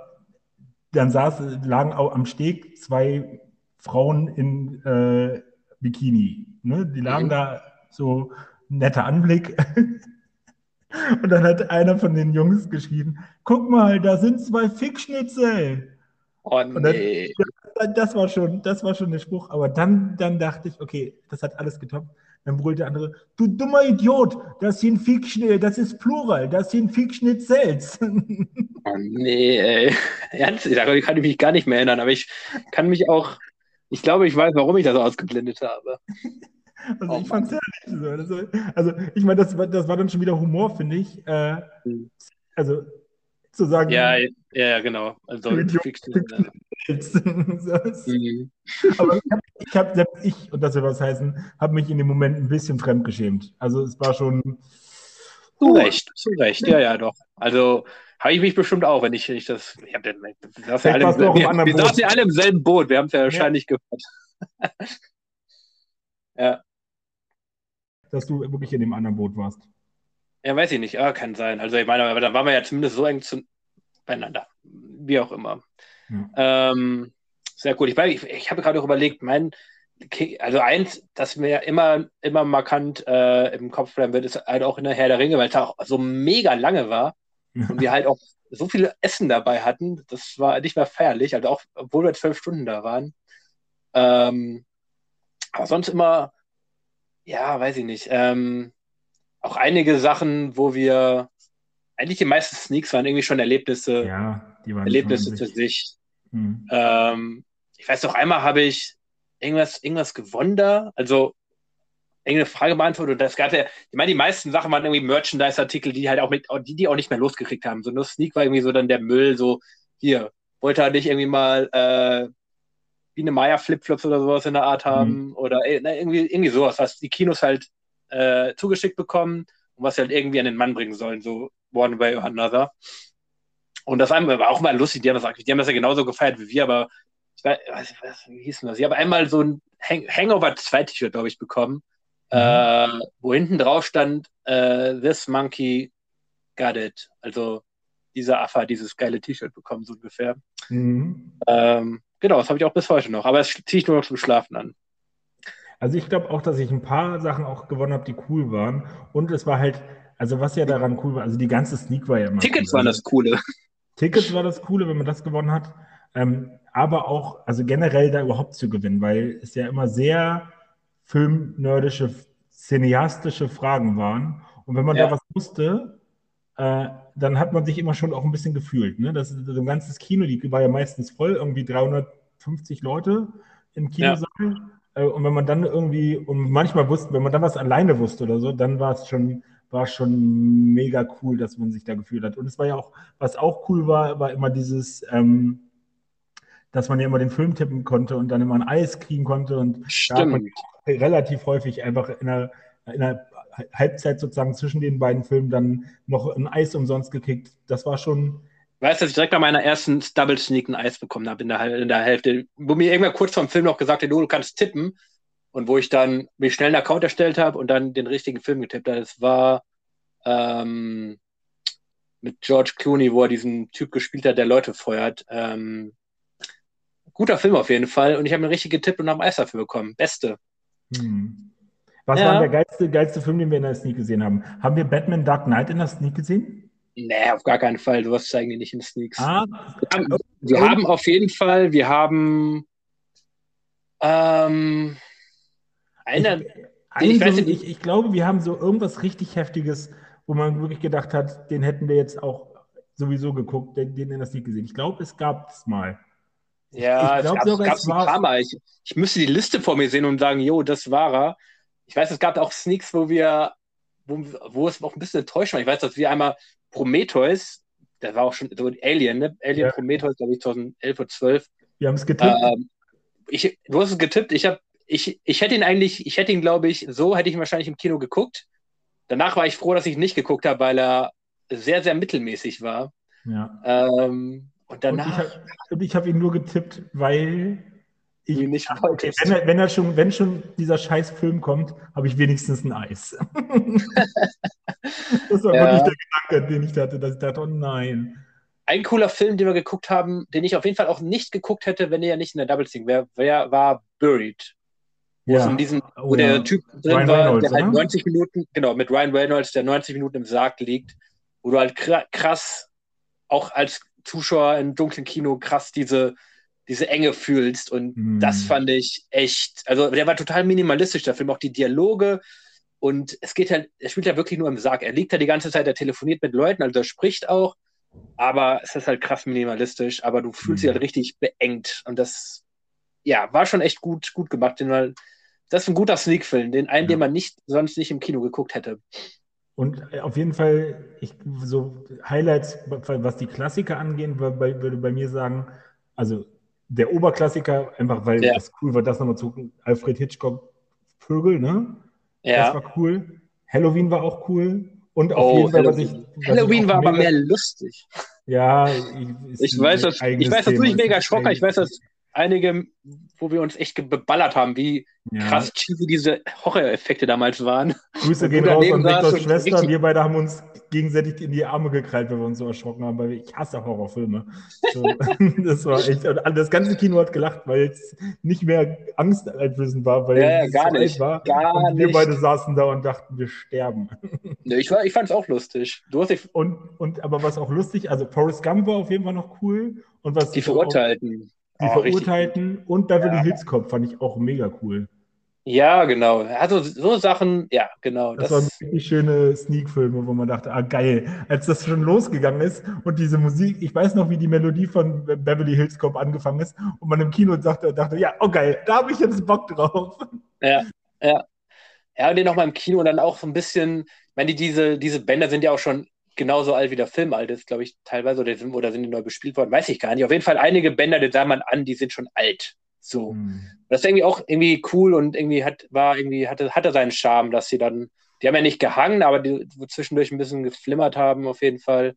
dann saß, lagen auch am Steg zwei Frauen in äh, Bikini. Ne? Die lagen mhm. da so netter Anblick. <laughs> Und dann hat einer von den Jungs geschrieben: Guck mal, da sind zwei Fickschnitzel. Oh nee. Dann, das, war schon, das war schon der Spruch. Aber dann, dann dachte ich, okay, das hat alles getoppt. Dann brüllt der andere, du dummer Idiot, das sind Fickschnitzel, das ist Plural, das sind Fickschnitzels. Oh <laughs> nee, ey. Ernst, da kann ich mich gar nicht mehr erinnern, aber ich kann mich auch, ich glaube, ich weiß, warum ich das ausgeblendet habe. <laughs> Also oh, ich fand es ja nicht so. Also ich meine, das, das war dann schon wieder Humor, finde ich. Äh, hm. Also zu sagen. Ja, ja, genau. Also <laughs> mhm. Aber ich habe, ich hab, selbst ich, und das will was heißen, habe mich in dem Moment ein bisschen fremdgeschämt. Also es war schon. Zu Recht, zu Recht, ja, ja, doch. Also habe ich mich bestimmt auch, wenn ich, wenn ich das. Ich hab den, saßen, ja alle, im, <laughs> wir, wir saßen ja alle im selben Boot, wir haben es ja wahrscheinlich ja. gehört. <laughs> ja dass du wirklich in dem anderen Boot warst. Ja, weiß ich nicht. Ah, kann sein. Also ich meine, aber da waren wir ja zumindest so eng zueinander. Wie auch immer. Ja. Ähm, sehr gut. Ich, ich, ich habe gerade auch überlegt, mein, also eins, das mir immer, immer markant äh, im Kopf bleiben wird, ist halt auch in der Herr der Ringe, weil es auch so mega lange war und wir halt auch so viel Essen dabei hatten. Das war nicht mehr feierlich, also auch, obwohl wir zwölf Stunden da waren. Ähm, aber sonst immer ja, weiß ich nicht. Ähm, auch einige Sachen, wo wir, eigentlich die meisten Sneaks waren irgendwie schon Erlebnisse, ja, die waren Erlebnisse für sich. Mhm. Ähm, ich weiß noch, einmal habe ich irgendwas, irgendwas gewonnen da, also irgendeine Frage beantwortet und das gab ja, ich meine, die meisten Sachen waren irgendwie Merchandise-Artikel, die halt auch mit, die, die auch nicht mehr losgekriegt haben. So nur Sneak war irgendwie so dann der Müll, so, hier, wollte er nicht irgendwie mal äh, wie eine Maya Flipflops oder sowas in der Art mhm. haben mhm. oder na, irgendwie, irgendwie sowas, was die Kinos halt äh, zugeschickt bekommen und was sie halt irgendwie an den Mann bringen sollen, so One Way or Another. Und das war auch mal lustig, die haben, das, die haben das ja genauso gefeiert wie wir, aber ich weiß, was, wie hieß denn das? Ich habe einmal so ein Hang Hangover 2 T-Shirt, glaube ich, bekommen, mhm. äh, wo hinten drauf stand, äh, This Monkey got it. Also dieser Affe hat dieses geile T-Shirt bekommen, so ungefähr. Mhm. Ähm, Genau, das habe ich auch bis heute noch. Aber das ziehe ich nur noch zum Schlafen an. Also ich glaube auch, dass ich ein paar Sachen auch gewonnen habe, die cool waren. Und es war halt, also was ja daran cool war, also die ganze Sneak war ja immer. Tickets cool. waren das Coole. Tickets war das Coole, wenn man das gewonnen hat. Ähm, aber auch, also generell da überhaupt zu gewinnen, weil es ja immer sehr filmnerdische, cineastische Fragen waren. Und wenn man ja. da was wusste, äh, dann hat man sich immer schon auch ein bisschen gefühlt. Ne? Das, das, ganze Kino, die war ja meistens voll, irgendwie 350 Leute im Kinosaal. Ja. Äh, und wenn man dann irgendwie, und manchmal wusste, wenn man dann was alleine wusste oder so, dann war es schon, war schon mega cool, dass man sich da gefühlt hat. Und es war ja auch, was auch cool war, war immer dieses, ähm, dass man ja immer den Film tippen konnte und dann immer ein Eis kriegen konnte. Und Stimmt. da hat man relativ häufig einfach in einer, in einer Halbzeit sozusagen zwischen den beiden Filmen dann noch ein Eis umsonst gekickt. Das war schon. Weißt du, dass ich direkt bei meiner ersten Double Sneak ein Eis bekommen habe in der, in der Hälfte, wo mir irgendwann kurz vor dem Film noch gesagt hat, du kannst tippen. Und wo ich dann mich schnell einen Account erstellt habe und dann den richtigen Film getippt habe. Das war ähm, mit George Clooney, wo er diesen Typ gespielt hat, der Leute feuert. Ähm, guter Film auf jeden Fall. Und ich habe mir richtig getippt und habe Eis dafür bekommen. Beste. Hm. Was ja. war der geilste, geilste Film, den wir in der Sneak gesehen haben? Haben wir Batman Dark Knight in der Sneak gesehen? Nee, auf gar keinen Fall. Sowas zeigen die nicht in Sneaks. Ah, wir, haben, wir haben auf jeden Fall, wir haben ähm, eine. Ich, ich, nicht, ich, ich glaube, wir haben so irgendwas richtig Heftiges, wo man wirklich gedacht hat, den hätten wir jetzt auch sowieso geguckt, den, den in der Sneak gesehen. Ich glaube, es gab es mal. Ja, ich glaub, es gab, es ein paar Mal. Ich, ich müsste die Liste vor mir sehen und sagen, jo, das war er ich weiß, es gab auch Sneaks, wo wir, wo, wo es auch ein bisschen enttäuscht war. Ich weiß, dass wir einmal Prometheus, der war auch schon so Alien, ne? Alien ja. Prometheus, glaube ich, 2011 oder 12. Wir haben es getippt. Ähm, ich, du hast es getippt. Ich, hab, ich, ich hätte ihn eigentlich, ich hätte ihn, glaube ich, so hätte ich ihn wahrscheinlich im Kino geguckt. Danach war ich froh, dass ich ihn nicht geguckt habe, weil er sehr, sehr mittelmäßig war. Ja. Ähm, und danach. Und ich habe hab ihn nur getippt, weil ich, nicht okay, wenn, wenn, er schon, wenn schon dieser scheiß Film kommt, habe ich wenigstens ein Eis. <laughs> das war ja. wirklich der Gedanke, den ich hatte, dass ich dachte, oh nein. ein cooler Film, den wir geguckt haben, den ich auf jeden Fall auch nicht geguckt hätte, wenn er ja nicht in der Double Sync wäre, wär, war Buried. Wo, ja. um diesen, wo oh, der ja. Typ drin Ryan war, Reynolds, der halt 90 Minuten, genau, mit Ryan Reynolds, der 90 Minuten im Sarg liegt, wo du halt krass, auch als Zuschauer im dunklen Kino, krass diese, diese Enge fühlst. Und mm. das fand ich echt, also der war total minimalistisch, der Film, auch die Dialoge. Und es geht halt, er spielt ja wirklich nur im Sarg. Er liegt da die ganze Zeit, er telefoniert mit Leuten, also er spricht auch, aber es ist halt krass minimalistisch, aber du fühlst mm. dich halt richtig beengt. Und das, ja, war schon echt gut, gut gemacht. Den, das ist ein guter Sneak-Film, den einen, ja. den man nicht, sonst nicht im Kino geguckt hätte. Und auf jeden Fall, ich, so Highlights, was die Klassiker angeht, würde bei mir sagen, also der Oberklassiker, einfach weil ja. das cool war, das nochmal zu Alfred Hitchcock Vögel, ne? Ja. Das war cool. Halloween war auch cool. Und auf oh, jeden Fall, was ich. Was Halloween ich war aber mehr lustig. Ja, ich, ich weiß, dass, ich weiß, dass du dich mega schrocker. Ich weiß, dass einige, wo wir uns echt beballert haben, wie ja. krass cheesy diese Horror-Effekte damals waren. Grüße gehen raus an Viktors Schwester. Wir beide haben uns gegenseitig in die Arme gekrallt, wenn wir uns so erschrocken haben, weil ich hasse Horrorfilme. So, <laughs> das war echt. Das ganze Kino hat gelacht, weil es nicht mehr angsteinflößend war, weil ja, ja, gar so nicht, war. Gar und wir beide saßen da und dachten, wir sterben. Nee, ich, ich fand es auch lustig. Du hast und, und aber was auch lustig, also Forrest Gump war auf jeden Fall noch cool. Und was die Verurteilten. Auch, die oh, Verurteilten und Beverly ja. Hills Cop fand ich auch mega cool. Ja, genau. Also so Sachen, ja, genau. Das, das waren wirklich schöne Sneak-Filme, wo man dachte, ah geil, als das schon losgegangen ist und diese Musik, ich weiß noch, wie die Melodie von Beverly Hills Cop angefangen ist und man im Kino sagte, dachte, ja, oh geil, da habe ich jetzt Bock drauf. Ja, ja. Ja, und den nochmal im Kino und dann auch so ein bisschen, ich meine, diese, diese Bänder sind ja auch schon genauso alt wie der Film alt ist, glaube ich, teilweise, oder sind, oder sind die neu bespielt worden, weiß ich gar nicht. Auf jeden Fall einige Bänder, die sah man an, die sind schon alt. So. Mhm. Das ist irgendwie auch irgendwie cool und irgendwie hat, war irgendwie, hatte, hatte seinen Charme, dass sie dann, die haben ja nicht gehangen, aber die zwischendurch ein bisschen geflimmert haben, auf jeden Fall.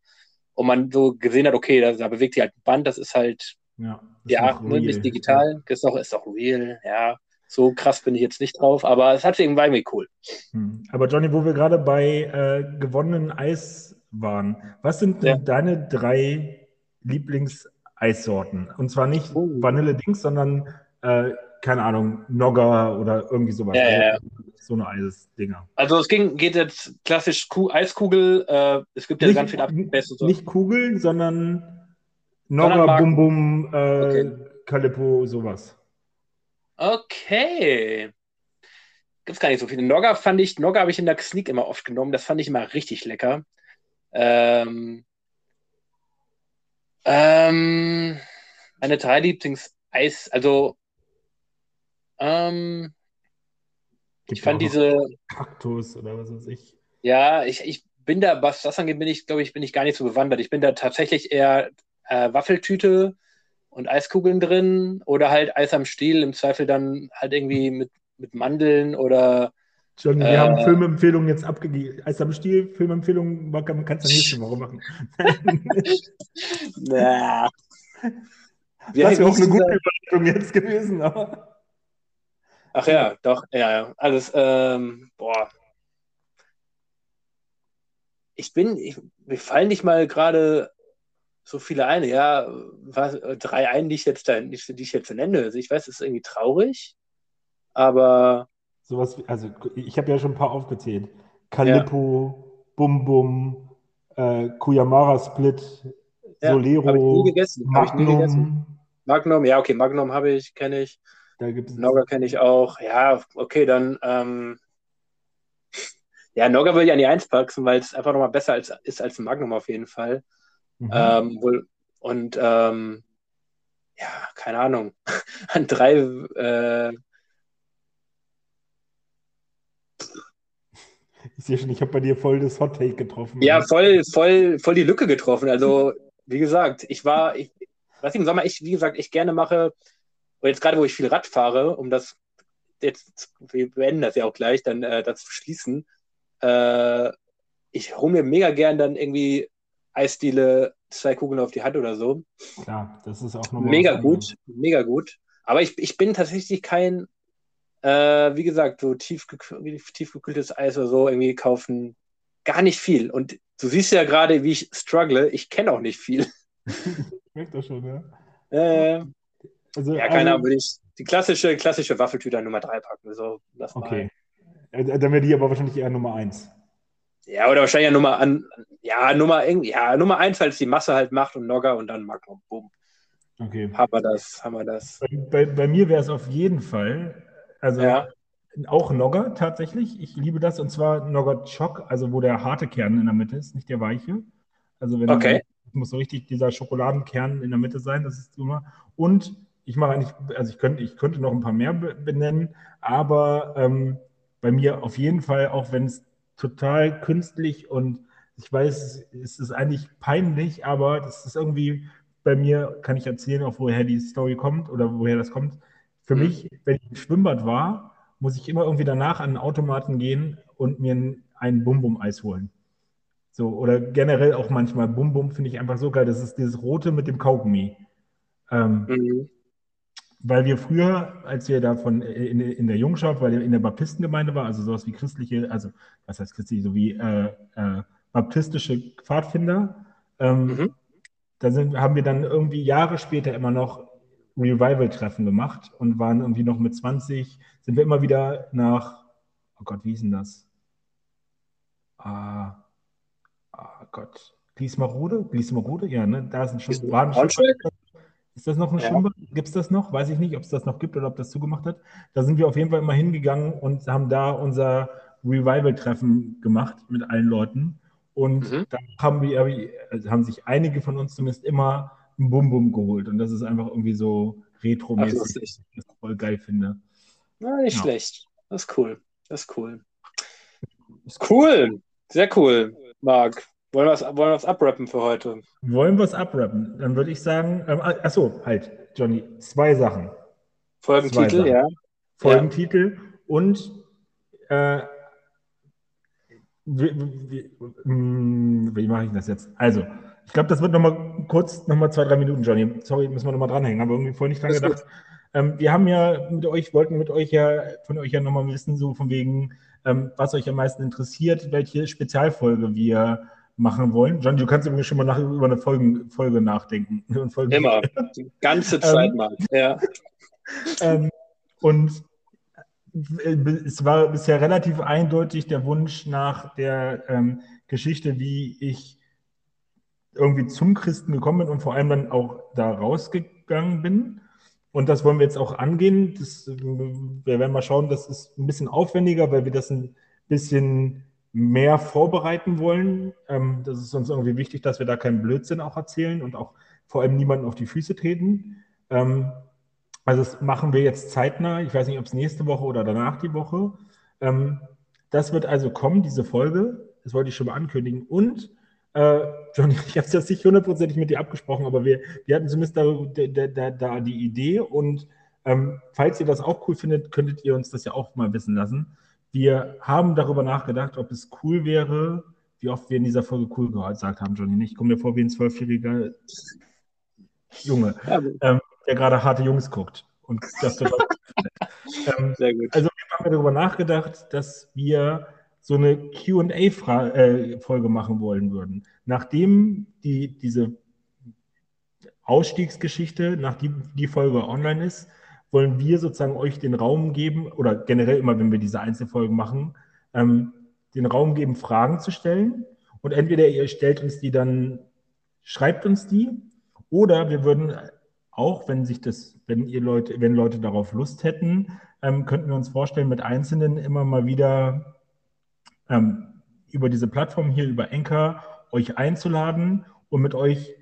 Und man so gesehen hat, okay, da, da bewegt sich halt ein Band, das ist halt, ja, ist ja ne, nicht digital, ja. ist auch, ist auch real, ja. So krass bin ich jetzt nicht drauf, aber es hat irgendwie cool. Hm. Aber Johnny, wo wir gerade bei äh, gewonnenen Eis waren, was sind denn ja. deine drei Lieblings- Eissorten. Und zwar nicht oh. Vanille-Dings, sondern, äh, keine Ahnung, Nogger oder irgendwie sowas. Ja, ja, ja. So eine Eisdinger. Also es ging, geht jetzt klassisch Kuh, Eiskugel. Äh, es gibt ja nicht, ganz viele Abwässte. So. Nicht Kugeln, sondern Nogger, Bum Bum, äh, okay. Calippo, sowas. Okay. Gibt es gar nicht so viele. Nogger fand ich, Nogger habe ich in der Sneak immer oft genommen. Das fand ich immer richtig lecker. Ähm, ähm, meine drei Lieblings-Eis, also ähm, ich fand diese Kaktus oder was weiß ich. Ja, ich, ich bin da, was das angeht, bin ich, glaube ich, bin ich gar nicht so bewandert. Ich bin da tatsächlich eher äh, Waffeltüte und Eiskugeln drin oder halt Eis am Stiel, im Zweifel dann halt irgendwie mit, mit Mandeln oder John, wir äh, haben Filmempfehlungen jetzt abgegeben. Eis am Stiel, Filmempfehlungen kannst du nächste Woche machen. <laughs> Na. <laughs> Das wäre auch eine gute Überleitung jetzt gewesen, aber. Ach ja, doch, ja, ja. Alles, ähm, boah. Ich bin, ich, mir fallen nicht mal gerade so viele ein. Ja, was, drei ein, die ich jetzt, da, die ich jetzt nenne. Also ich weiß, es ist irgendwie traurig, aber Sowas, also ich habe ja schon ein paar aufgezählt. Calippo, ja. Bum Bum, äh, Kuyamara Split, ja, Solero, Magnum. Magnum, ja, okay, Magnum habe ich, kenne ich. Da gibt's Nogger kenne ich auch. Ja, okay, dann ähm, ja, Nogger würde ich an die 1 packen, weil es einfach nochmal besser als, ist als Magnum auf jeden Fall. Mhm. Ähm, wohl, und ähm, ja, keine Ahnung. <laughs> An drei äh, Ich sehe schon, ich habe bei dir voll das Hot Take getroffen. Ja, voll, voll, voll die Lücke getroffen. Also, wie gesagt, ich war, ich, was ich im Sommer, ich, wie gesagt, ich gerne mache, und jetzt gerade, wo ich viel Rad fahre, um das, jetzt, wir beenden das ja auch gleich, dann äh, das zu schließen, äh, ich hole mir mega gern dann irgendwie Eisdiele, zwei Kugeln auf die Hand oder so. Ja, das ist auch nochmal. Mega gut, mega gut. Aber ich, ich bin tatsächlich kein äh, wie gesagt, so tiefgekühltes Eis oder so irgendwie kaufen gar nicht viel. Und du siehst ja gerade, wie ich struggle. Ich kenne auch nicht viel. <laughs> ich merke das schon, ja. Äh, also, ja, keine Ahnung, würde ich die klassische, klassische Waffeltüte Nummer 3 packen. So, okay. Mal. Äh, dann wäre die aber wahrscheinlich eher Nummer 1. Ja, oder wahrscheinlich ja Nummer an, ja, Nummer, ja, Nummer 1, weil es die Masse halt macht und Nogger und dann Magnum. Boom. Okay. Haben wir das, haben wir das. Bei, bei mir wäre es auf jeden Fall, also ja. auch Nogger tatsächlich. Ich liebe das und zwar Nogger Choc, also wo der harte Kern in der Mitte ist, nicht der weiche. Also wenn okay. muss so richtig dieser Schokoladenkern in der Mitte sein, das ist immer. Und ich mache eigentlich, also ich könnte, ich könnte noch ein paar mehr benennen, aber ähm, bei mir auf jeden Fall, auch wenn es total künstlich und ich weiß, es ist eigentlich peinlich, aber das ist irgendwie bei mir, kann ich erzählen, auch woher die Story kommt oder woher das kommt. Für mhm. mich, wenn ich im Schwimmbad war, muss ich immer irgendwie danach an den Automaten gehen und mir ein, Bum-Bum-Eis holen. So, oder generell auch manchmal Bum-Bum finde ich einfach so geil. Das ist dieses Rote mit dem Kaugummi. Ähm, mhm. Weil wir früher, als wir da von in, in der Jungschaft, weil wir in der Baptistengemeinde war, also sowas wie christliche, also was heißt christlich, so wie äh, äh, baptistische Pfadfinder, ähm, mhm. da sind, haben wir dann irgendwie Jahre später immer noch Revival-Treffen gemacht und waren irgendwie noch mit 20, sind wir immer wieder nach, oh Gott, wie hieß denn das? Ah, oh Gott, Gliesmarode? Gliesmarode? Ja, ne? Da sind schon, waren schon, ist das noch ein ja. Schwimmbad? Gibt es das noch? Weiß ich nicht, ob es das noch gibt oder ob das zugemacht hat. Da sind wir auf jeden Fall immer hingegangen und haben da unser Revival-Treffen gemacht mit allen Leuten. Und mhm. da haben, wir, also haben sich einige von uns zumindest immer ein Bum-Bum geholt. Und das ist einfach irgendwie so retro-mäßig, was ich voll geil finde. Na, nicht ja. schlecht. Das ist cool. Das ist cool. Das ist cool. Sehr cool, Marc. Wollen wir es wollen abrappen für heute? Wollen wir es abrappen? Dann würde ich sagen, ähm, ah, achso, halt, Johnny, zwei Sachen. Folgentitel, zwei Sachen. ja. Folgentitel ja. und äh, wie, wie, hm, wie, mache ich das jetzt? Also, ich glaube, das wird nochmal kurz, nochmal zwei, drei Minuten, Johnny. Sorry, müssen wir nochmal dranhängen, haben wir irgendwie vorher nicht dran gedacht. Ähm, wir haben ja mit euch, wollten mit euch ja, von euch ja nochmal wissen, so von wegen, ähm, was euch am meisten interessiert, welche Spezialfolge wir machen wollen. John, du kannst übrigens schon mal nach, über eine Folge, Folge nachdenken. <laughs> Folge Immer, die ganze Zeit ähm, mal, ja. <laughs> Ähm, und es war bisher relativ eindeutig der Wunsch nach der ähm, Geschichte, wie ich irgendwie zum Christen gekommen bin und vor allem dann auch da rausgegangen bin. Und das wollen wir jetzt auch angehen. Das, wir werden mal schauen, das ist ein bisschen aufwendiger, weil wir das ein bisschen mehr vorbereiten wollen. Ähm, das ist uns irgendwie wichtig, dass wir da keinen Blödsinn auch erzählen und auch vor allem niemanden auf die Füße treten. Ähm, also das machen wir jetzt zeitnah. Ich weiß nicht, ob es nächste Woche oder danach die Woche. Ähm, das wird also kommen, diese Folge. Das wollte ich schon mal ankündigen. Und äh, Johnny, <laughs> ich habe es jetzt nicht hundertprozentig mit dir abgesprochen, aber wir, wir hatten zumindest da, da, da, da die Idee. Und ähm, falls ihr das auch cool findet, könntet ihr uns das ja auch mal wissen lassen. Wir haben darüber nachgedacht, ob es cool wäre, wie oft wir in dieser Folge cool gesagt haben, Johnny. Ich komme mir vor wie ein zwölfjähriger Junge, ähm, der gerade harte Jungs guckt. Und das <laughs> ähm, Sehr gut. Also wir haben darüber nachgedacht, dass wir so eine QA-Folge äh, machen wollen würden. Nachdem die, diese Ausstiegsgeschichte, nachdem die Folge online ist, wollen wir sozusagen euch den Raum geben, oder generell immer, wenn wir diese Einzelfolgen machen, ähm, den Raum geben, Fragen zu stellen. Und entweder ihr stellt uns die dann, schreibt uns die, oder wir würden auch, wenn sich das, wenn ihr Leute, wenn Leute darauf Lust hätten, ähm, könnten wir uns vorstellen, mit Einzelnen immer mal wieder ähm, über diese Plattform hier, über Enker, euch einzuladen und mit euch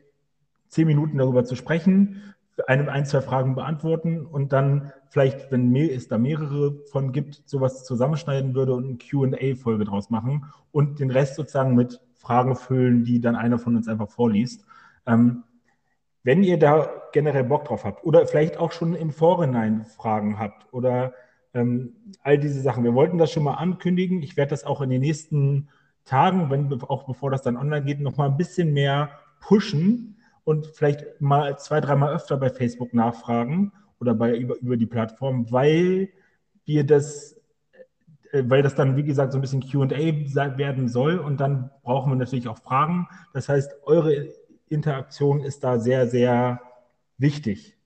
zehn Minuten darüber zu sprechen, eine, ein, zwei Fragen beantworten und dann vielleicht, wenn es da mehrere von gibt, sowas zusammenschneiden würde und eine QA-Folge draus machen und den Rest sozusagen mit Fragen füllen, die dann einer von uns einfach vorliest. Ähm, wenn ihr da generell Bock drauf habt oder vielleicht auch schon im Vorhinein Fragen habt oder all diese Sachen. Wir wollten das schon mal ankündigen. Ich werde das auch in den nächsten Tagen, wenn, auch bevor das dann online geht, noch mal ein bisschen mehr pushen, und vielleicht mal zwei, dreimal öfter bei Facebook nachfragen oder bei, über, über die Plattform, weil wir das, äh, weil das dann, wie gesagt, so ein bisschen QA werden soll und dann brauchen wir natürlich auch Fragen. Das heißt, eure Interaktion ist da sehr, sehr wichtig.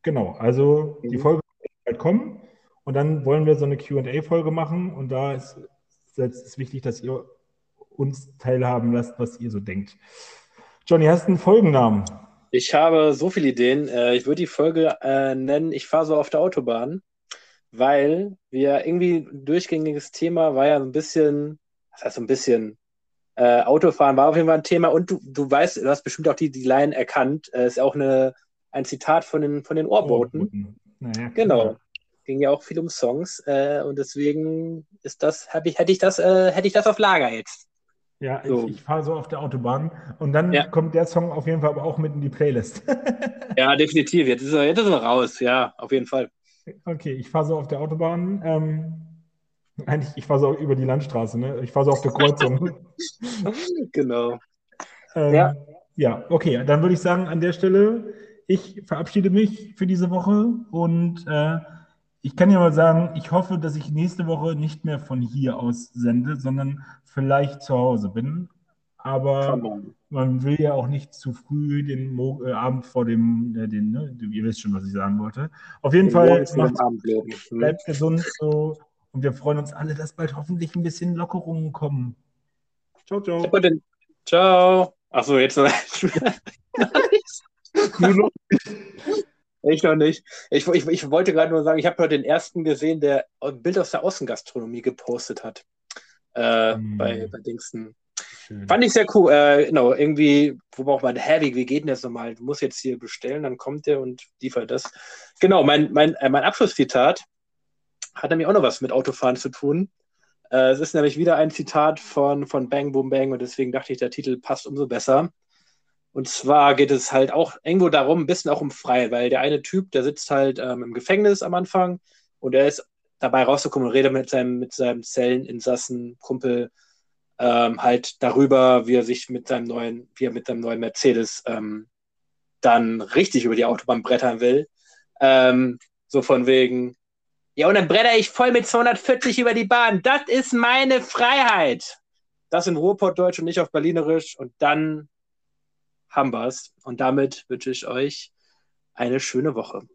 Genau, also mhm. die Folge wird bald kommen und dann wollen wir so eine QA-Folge machen und da ist es wichtig, dass ihr uns teilhaben lasst, was ihr so denkt. Johnny, hast du einen Folgennamen? Ich habe so viele Ideen. Äh, ich würde die Folge äh, nennen, ich fahre so auf der Autobahn, weil wir irgendwie ein durchgängiges Thema war ja so ein bisschen, das heißt so ein bisschen, äh, Autofahren war auf jeden Fall ein Thema und du, du weißt, du hast bestimmt auch die, die Line erkannt. Äh, ist auch eine, ein Zitat von den, von den Ohrboten. Ohrboten. Naja, genau. Ging ja auch viel um Songs äh, und deswegen ist das, ich, hätte ich das, äh, hätte ich das auf Lager jetzt. Ja, so. ich, ich fahre so auf der Autobahn und dann ja. kommt der Song auf jeden Fall aber auch mit in die Playlist. <laughs> ja, definitiv. Jetzt ist, er, jetzt ist er raus. Ja, auf jeden Fall. Okay, ich fahre so auf der Autobahn. Ähm, eigentlich, ich fahre so über die Landstraße, ne? Ich fahre so auf der Kreuzung. <laughs> genau. Ähm, ja. Ja, okay, dann würde ich sagen, an der Stelle, ich verabschiede mich für diese Woche und äh, ich kann ja mal sagen, ich hoffe, dass ich nächste Woche nicht mehr von hier aus sende, sondern vielleicht zu Hause bin. Aber man will ja auch nicht zu früh den Mo äh, Abend vor dem, äh, den, ne? ihr wisst schon, was ich sagen wollte. Auf jeden Fall macht, bleibt gesund so und wir freuen uns alle, dass bald hoffentlich ein bisschen Lockerungen kommen. Ciao, ciao. Ciao. Achso, jetzt noch. <laughs> <laughs> Nur noch. Ich noch nicht. Ich, ich, ich wollte gerade nur sagen, ich habe heute den ersten gesehen, der ein Bild aus der Außengastronomie gepostet hat. Äh, mm. bei, bei Dingsten. Schön. Fand ich sehr cool. Äh, genau, irgendwie, wo braucht man, hä, wie, wie geht denn das nochmal? Du musst jetzt hier bestellen, dann kommt der und liefert das. Genau, mein, mein, äh, mein Abschlusszitat hat nämlich auch noch was mit Autofahren zu tun. Äh, es ist nämlich wieder ein Zitat von, von Bang Boom Bang und deswegen dachte ich, der Titel passt umso besser. Und zwar geht es halt auch irgendwo darum, ein bisschen auch um Freiheit, weil der eine Typ, der sitzt halt ähm, im Gefängnis am Anfang und er ist dabei rauszukommen und redet mit seinem, mit seinem Zelleninsassen, Kumpel, ähm, halt darüber, wie er sich mit seinem neuen, wie er mit seinem neuen Mercedes ähm, dann richtig über die Autobahn brettern will. Ähm, so von wegen, ja, und dann bretter ich voll mit 240 über die Bahn. Das ist meine Freiheit. Das in Ruhrpottdeutsch und nicht auf Berlinerisch. Und dann haben wir es. Und damit wünsche ich euch eine schöne Woche.